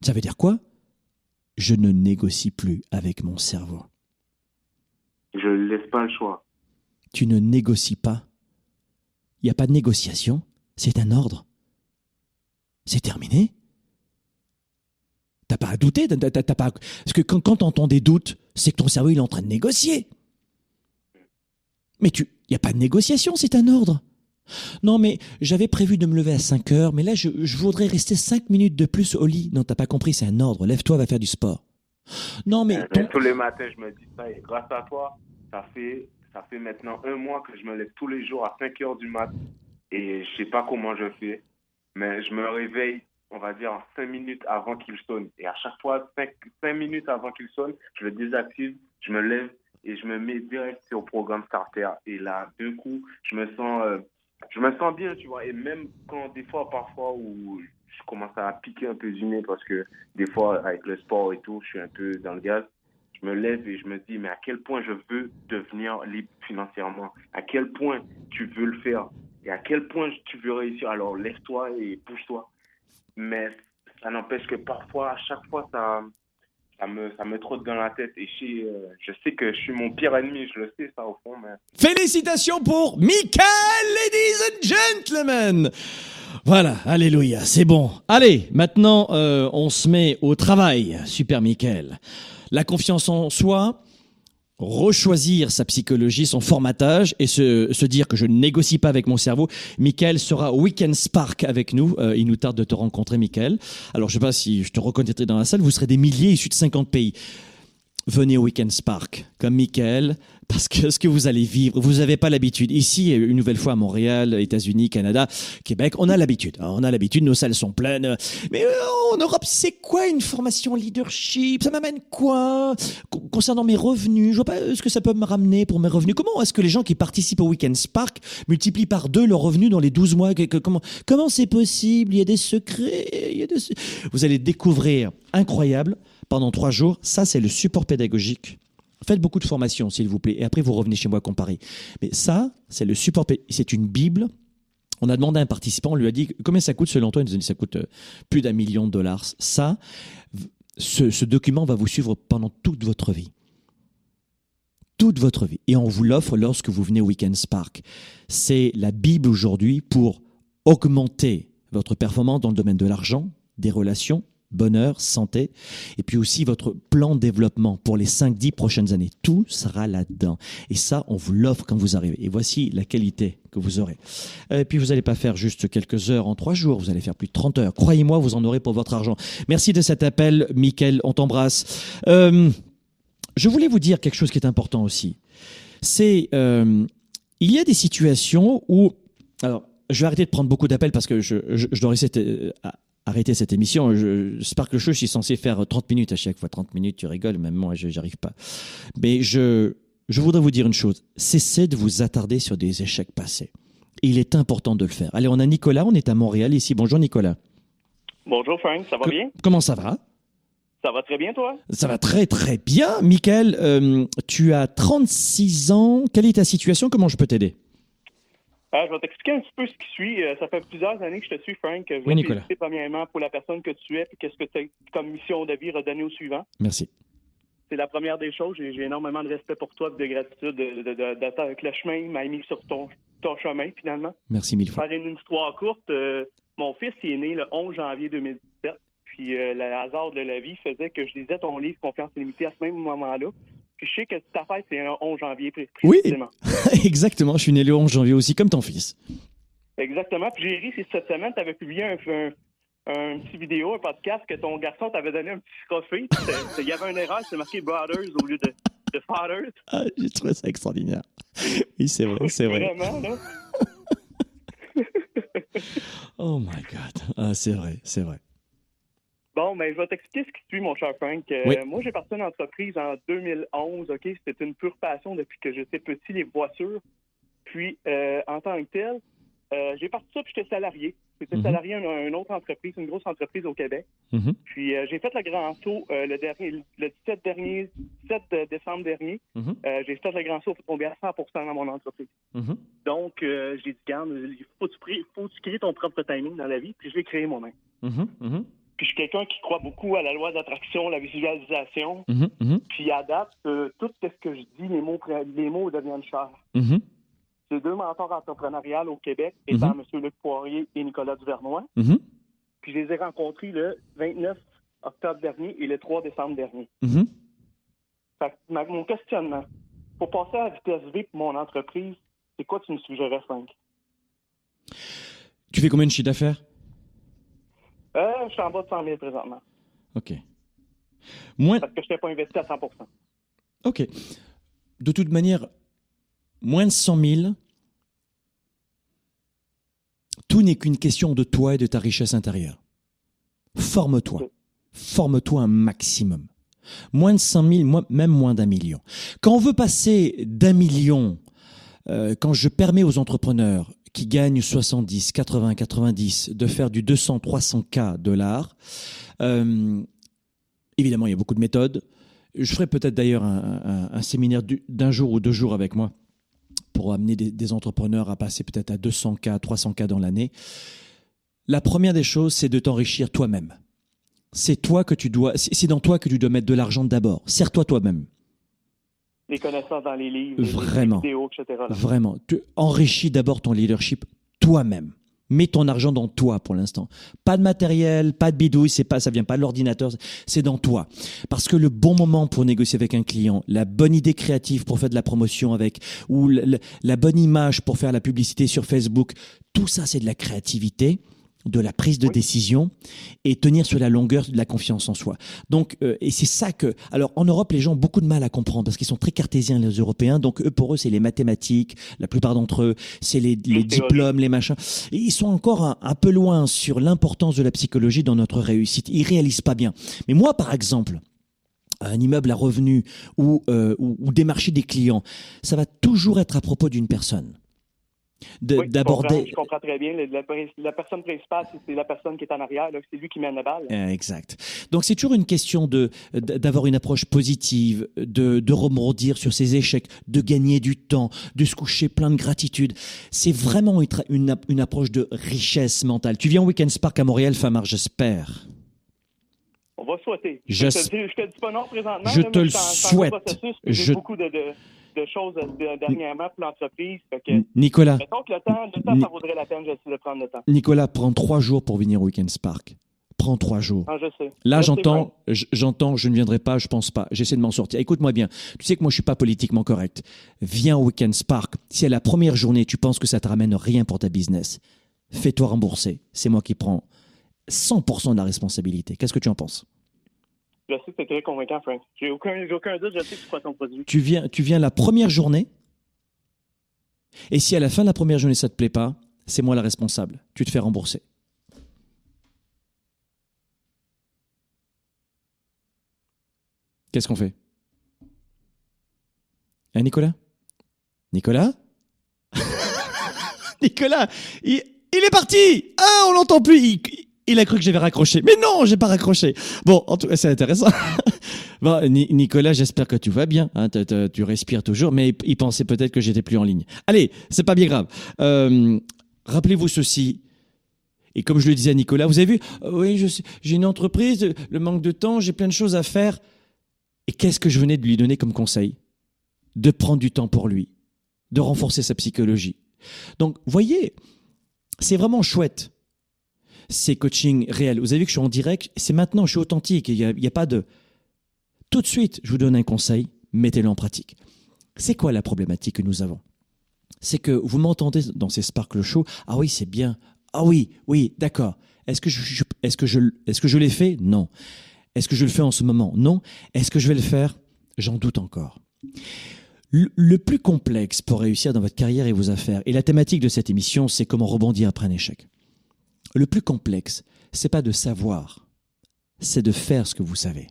Ça veut dire quoi? Je ne négocie plus avec mon cerveau. Je ne laisse pas le choix. Tu ne négocies pas. Il n'y a pas de négociation. C'est un ordre. C'est terminé. T'as pas à douter. T'as, pas... Parce que quand, quand tu entends des doutes, c'est que ton cerveau il est en train de négocier. Mais tu, il n'y a pas de négociation, c'est un ordre. Non, mais j'avais prévu de me lever à 5 heures, mais là, je, voudrais rester 5 minutes de plus au lit. Non, t'as pas compris, c'est un ordre. Lève-toi, va faire du sport. Non, mais. Euh, tous les matins, je me dis ça, et grâce à toi, ça fait, ça fait maintenant un mois que je me lève tous les jours à 5 heures du mat. Et je sais pas comment je fais, mais je me réveille, on va dire, 5 minutes avant qu'il sonne. Et à chaque fois, 5, minutes avant qu'il sonne, je le désactive, je me lève et je me mets direct sur le programme Starter. Et là, d'un coup, je me sens. Euh, je me sens bien, tu vois. Et même quand des fois, parfois, où je commence à piquer un peu du nez parce que des fois, avec le sport et tout, je suis un peu dans le gaz. Je me lève et je me dis, mais à quel point je veux devenir libre financièrement? À quel point tu veux le faire? Et à quel point tu veux réussir? Alors lève-toi et bouge-toi. Mais ça n'empêche que parfois, à chaque fois, ça, ça me, ça me trotte dans la tête et je, euh, je sais que je suis mon pire ennemi, je le sais ça au fond. Mais... Félicitations pour Michael, ladies and gentlemen. Voilà, alléluia, c'est bon. Allez, maintenant euh, on se met au travail, super Michael. La confiance en soi, rechoisir sa psychologie, son formatage et se, se dire que je ne négocie pas avec mon cerveau, Michael sera au Weekend Spark avec nous. Euh, il nous tarde de te rencontrer, Michael. Alors, je sais pas si je te reconnaîtrai dans la salle. Vous serez des milliers issus de 50 pays venez au Weekend Spark, comme Michael, parce que ce que vous allez vivre, vous n'avez pas l'habitude. Ici, une nouvelle fois à Montréal, États-Unis, Canada, Québec, on a l'habitude. On a l'habitude, nos salles sont pleines. Mais euh, en Europe, c'est quoi une formation leadership? Ça m'amène quoi? Concernant mes revenus, je vois pas ce que ça peut me ramener pour mes revenus? Comment est-ce que les gens qui participent au Weekend Spark multiplient par deux leurs revenus dans les 12 mois? Comment comment c'est possible? Il y a des secrets. Vous allez découvrir incroyable pendant trois jours. Ça, c'est le support pédagogique. Faites beaucoup de formations, s'il vous plaît, et après vous revenez chez moi comparer. Mais ça, c'est le support. C'est une Bible. On a demandé à un participant, on lui a dit combien ça coûte selon toi? Il nous a dit ça coûte euh, plus d'un million de dollars. Ça, ce, ce document va vous suivre pendant toute votre vie toute votre vie. Et on vous l'offre lorsque vous venez au Weekend Spark. C'est la Bible aujourd'hui pour augmenter votre performance dans le domaine de l'argent, des relations, bonheur, santé, et puis aussi votre plan de développement pour les 5-10 prochaines années. Tout sera là-dedans. Et ça, on vous l'offre quand vous arrivez. Et voici la qualité que vous aurez. Et puis vous n'allez pas faire juste quelques heures en trois jours, vous allez faire plus de 30 heures. Croyez-moi, vous en aurez pour votre argent. Merci de cet appel, Mickaël, on t'embrasse. Euh, je voulais vous dire quelque chose qui est important aussi. C'est, euh, il y a des situations où, alors, je vais arrêter de prendre beaucoup d'appels parce que je, je, je dois rester arrêter cette émission. Je, Sparkle Show, je suis censé faire 30 minutes à chaque fois. 30 minutes, tu rigoles, même moi, je j'arrive pas. Mais je, je voudrais vous dire une chose. Cessez de vous attarder sur des échecs passés. Il est important de le faire. Allez, on a Nicolas, on est à Montréal ici. Bonjour Nicolas. Bonjour Frank, ça va bien? Comment ça va? Ça va très bien, toi? Ça va très, très bien. Michael, euh, tu as 36 ans. Quelle est ta situation? Comment je peux t'aider? Euh, je vais t'expliquer un petit peu ce qui suit. Euh, ça fait plusieurs années que je te suis, Frank. Je oui, Nicolas. premièrement pour la personne que tu es et qu'est-ce que tu as comme mission de vie redonnée au suivant. Merci. C'est la première des choses. J'ai énormément de respect pour toi et de gratitude de, que le chemin m'a mis sur ton, ton chemin, finalement. Merci mille fois. Faire une histoire courte, euh, mon fils est né le 11 janvier 2017. Puis le hasard de la vie faisait que je lisais ton livre Confiance illimitée à ce même moment-là. Puis je sais que ta fête, c'est un 11 janvier Oui, <laughs> exactement. Je suis né le 11 janvier aussi, comme ton fils. Exactement. Puis j'ai ri cette semaine, tu avais publié un, un, petit vidéo, un podcast que ton garçon t'avait donné un petit trophée. Il y avait une erreur, c'est marqué Brothers au lieu de, de Fathers. Ah, j'ai trouvé ça extraordinaire. Oui, c'est vrai, c'est vrai. Vraiment, là. <laughs> oh my God. Ah, c'est vrai, c'est vrai. Bon, ben, je vais t'expliquer ce qui suit, mon cher Frank. Euh, moi, j'ai parti une entreprise en 2011, OK? C'était une pure passion depuis que j'étais petit, les voitures. Puis, euh, en tant que tel, euh, j'ai parti ça, puis j'étais salarié. J'étais mhm. salarié à une, autre entreprise, une grosse entreprise au Québec. Mhm. Puis, j'ai fait le grand saut le, dernier, le 17, dernier, 17 décembre dernier. Mhm. j'ai fait le grand saut pour tomber à 100% dans mon entreprise. Donc, j'ai dit, garde, il faut que tu, crées ton propre timing dans la vie, puis je vais créer moi-même. Puis je suis quelqu'un qui croit beaucoup à la loi d'attraction, la visualisation. Mhm, mhm. Puis à date, euh, tout ce que je dis, les mots, les mots deviennent chers. Mhm. Ces deux mentors entrepreneuriales au Québec étant M. Luc Poirier et Nicolas Duvernois. Puis je les ai rencontrés le 29 octobre dernier et le 3 décembre dernier. Fait que mon questionnement, pour passer à la vitesse V pour mon entreprise, c'est quoi tu me suggérais, Frank? Tu fais combien de chiffre d'affaires? Euh, je suis en bas de 100 000 présentement. OK. Moins... Parce que je n'étais pas investi à 100 OK. De toute manière, moins de 100 000, tout n'est qu'une question de toi et de ta richesse intérieure. Forme-toi. Forme-toi un maximum. Moins de 100 000, même moins d'un million. Quand on veut passer d'un million, euh, quand je permets aux entrepreneurs qui gagnent 70, 80, 90, de faire du 200, 300 K dollars. Euh, évidemment, il y a beaucoup de méthodes. Je ferai peut-être d'ailleurs un, séminaire d'un jour ou deux jours avec moi pour amener des, entrepreneurs à passer peut-être à 200 K, 300 K dans l'année. La première des choses, c'est de t'enrichir toi-même. C'est toi que tu dois, c'est dans toi que tu dois mettre de l'argent d'abord. Sers-toi toi-même les connaissances dans les livres, Vraiment. les vidéos, etc. Vraiment. Tu enrichis d'abord ton leadership toi-même. Mets ton argent dans toi pour l'instant. Pas de matériel, pas de bidouille, c'est pas, ça vient pas de l'ordinateur, c'est dans toi. Parce que le bon moment pour négocier avec un client, la bonne idée créative pour faire de la promotion avec, ou la bonne image pour faire la publicité sur Facebook, tout ça c'est de la créativité de la prise de décision et tenir sur la longueur de la confiance en soi. Donc, euh, et c'est ça que, alors en Europe, les gens ont beaucoup de mal à comprendre parce qu'ils sont très cartésiens les Européens. Donc eux, pour eux, c'est les mathématiques. La plupart d'entre eux, c'est les, diplômes, les machins. Et ils sont encore un, peu loin sur l'importance de la psychologie dans notre réussite. Ils réalisent pas bien. Mais moi, par exemple, un immeuble à revenus ou, euh, ou démarcher des clients, ça va toujours être à propos d'une personne d'aborder. je, comprends très bien. La, personne principale, c'est la personne qui est en arrière, c'est lui qui mène la balle. Exact. Donc c'est toujours une question de d'avoir une approche positive, de, de rebondir sur ses échecs, de gagner du temps, de se coucher plein de gratitude. C'est vraiment une, une, approche de richesse mentale. Tu viens au Weekend Spark à Montréal, Famar, j'espère. On va souhaiter. Je, te, te dis pas non présentement. Je te le souhaite. J'ai beaucoup de de choses dernièrement pour l'entreprise. Nicolas. Mettons que le temps, le temps ça vaudrait la peine de prendre le temps. Nicolas, prends trois jours pour venir au Weekend Spark. Prends trois jours. Ah, je sais. Là, j'entends, j'entends, je ne viendrai pas, je pense pas. J'essaie de m'en sortir. Écoute-moi bien. Tu sais que moi, je suis pas politiquement correct. Viens au Weekend Spark. Si à la première journée, tu penses que ça te ramène rien pour ta business, fais-toi rembourser. C'est moi qui prends 100% de la responsabilité. Qu'est-ce que tu en penses? Je sais que c'est très convaincant, Frank. J'ai aucun, aucun doute, je sais que tu feras ton produit. Tu viens, tu viens la première journée, et si à la fin de la première journée ça te plaît pas, c'est moi la responsable. Tu te fais rembourser. Qu'est-ce qu'on fait? Hein, Nicolas? Nicolas? <laughs> Nicolas il, est parti Ah, on l'entend plus a cru que j'avais raccroché. Mais non, j'ai pas raccroché. Bon, en tout cas, c'est intéressant. <laughs> bon, Nicolas, j'espère que tu vas bien. Hein, tu respires toujours, mais il pensait peut-être que j'étais plus en ligne. Allez, c'est pas bien grave. Euh, rappelez-vous ceci. Et comme je le disais à Nicolas, vous avez vu, euh, oui, j'ai une entreprise, le manque de temps, j'ai plein de choses à faire. Et qu'est-ce que je venais de lui donner comme conseil? De prendre du temps pour lui, de renforcer sa psychologie. Donc, voyez, c'est vraiment chouette c'est coaching réel. Vous avez vu que je suis en direct, c'est maintenant, je suis authentique, il n'y a, pas de... Tout de suite, je vous donne un conseil, mettez-le en pratique. C'est quoi la problématique que nous avons? C'est que vous m'entendez dans ces Sparkle Show, ah oui, c'est bien, ah oui, oui, d'accord. Est-ce que je, que je, est-ce que je l'ai fait? Non. Est-ce que je le fais en ce moment? Non. Est-ce que je vais le faire? J'en doute encore. Le plus complexe pour réussir dans votre carrière et vos affaires, et la thématique de cette émission, c'est comment rebondir après un échec. Le plus complexe, c'est pas de savoir, c'est de faire ce que vous savez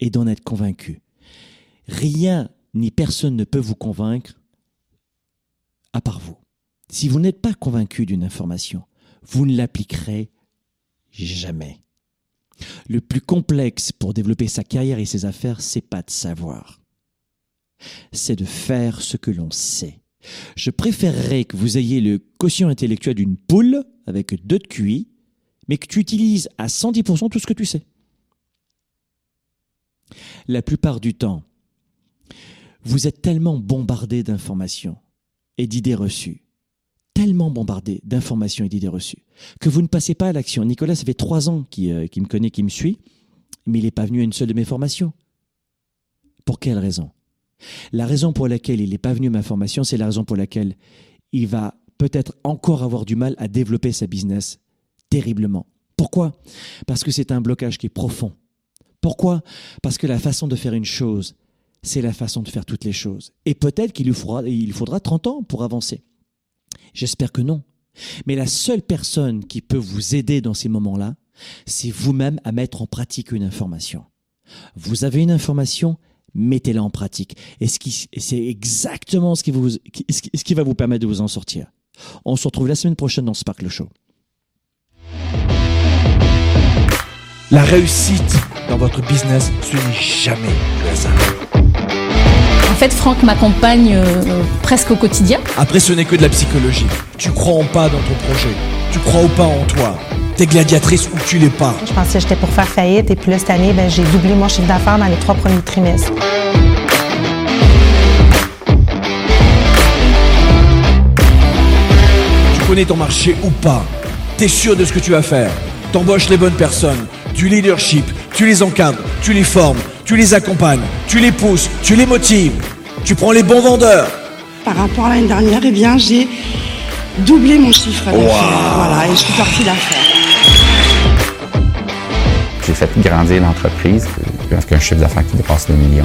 et d'en être convaincu. Rien ni personne ne peut vous convaincre à part vous. Si vous n'êtes pas convaincu d'une information, vous ne l'appliquerez jamais. Le plus complexe pour développer sa carrière et ses affaires, c'est pas de savoir. C'est de faire ce que l'on sait. Je préférerais que vous ayez le quotient intellectuel d'une poule avec deux de QI, mais que tu utilises à 110% tout ce que tu sais. La plupart du temps, vous êtes tellement bombardé d'informations et d'idées reçues, tellement bombardé d'informations et d'idées reçues, que vous ne passez pas à l'action. Nicolas, ça fait trois ans qu'il euh, me connaît, qu'il me suit, mais il n'est pas venu à une seule de mes formations. Pour quelle raison? La raison pour laquelle il n'est pas venu à ma formation, c'est la raison pour laquelle il va peut-être encore avoir du mal à développer sa business terriblement. Pourquoi? Parce que c'est un blocage qui est profond. Pourquoi? Parce que la façon de faire une chose, c'est la façon de faire toutes les choses. Et peut-être qu'il lui faudra, il faudra 30 ans pour avancer. J'espère que non. Mais la seule personne qui peut vous aider dans ces moments-là, c'est vous-même à mettre en pratique une information. Vous avez une information, mettez-la en pratique. Et c'est exactement ce qui va vous permettre de vous en sortir. On se retrouve la semaine prochaine dans Sparkle Show. La réussite dans votre business, ce n'est jamais le hasard. En fait, Franck m'accompagne euh, presque au quotidien. Après, ce n'est que de la psychologie. Tu crois en pas dans ton projet. Tu crois ou pas en toi. T'es gladiatrice ou tu l'es pas. Je pensais que j'étais pour faire faillite et puis là, cette année, ben, j'ai doublé mon chiffre d'affaires dans les trois premiers trimestres. Connais ton marché ou pas. T'es sûr de ce que tu vas faire. T'embauches les bonnes personnes. Du leadership. Tu les encadres. Tu les formes. Tu les accompagnes. Tu les pousses. Tu les motives. Tu prends les bons vendeurs. Par rapport à l'année dernière, eh bien, j'ai doublé mon chiffre d'affaires. Voilà, et je suis partie d'affaires. J'ai fait grandir l'entreprise avec un chiffre d'affaires qui dépasse le million.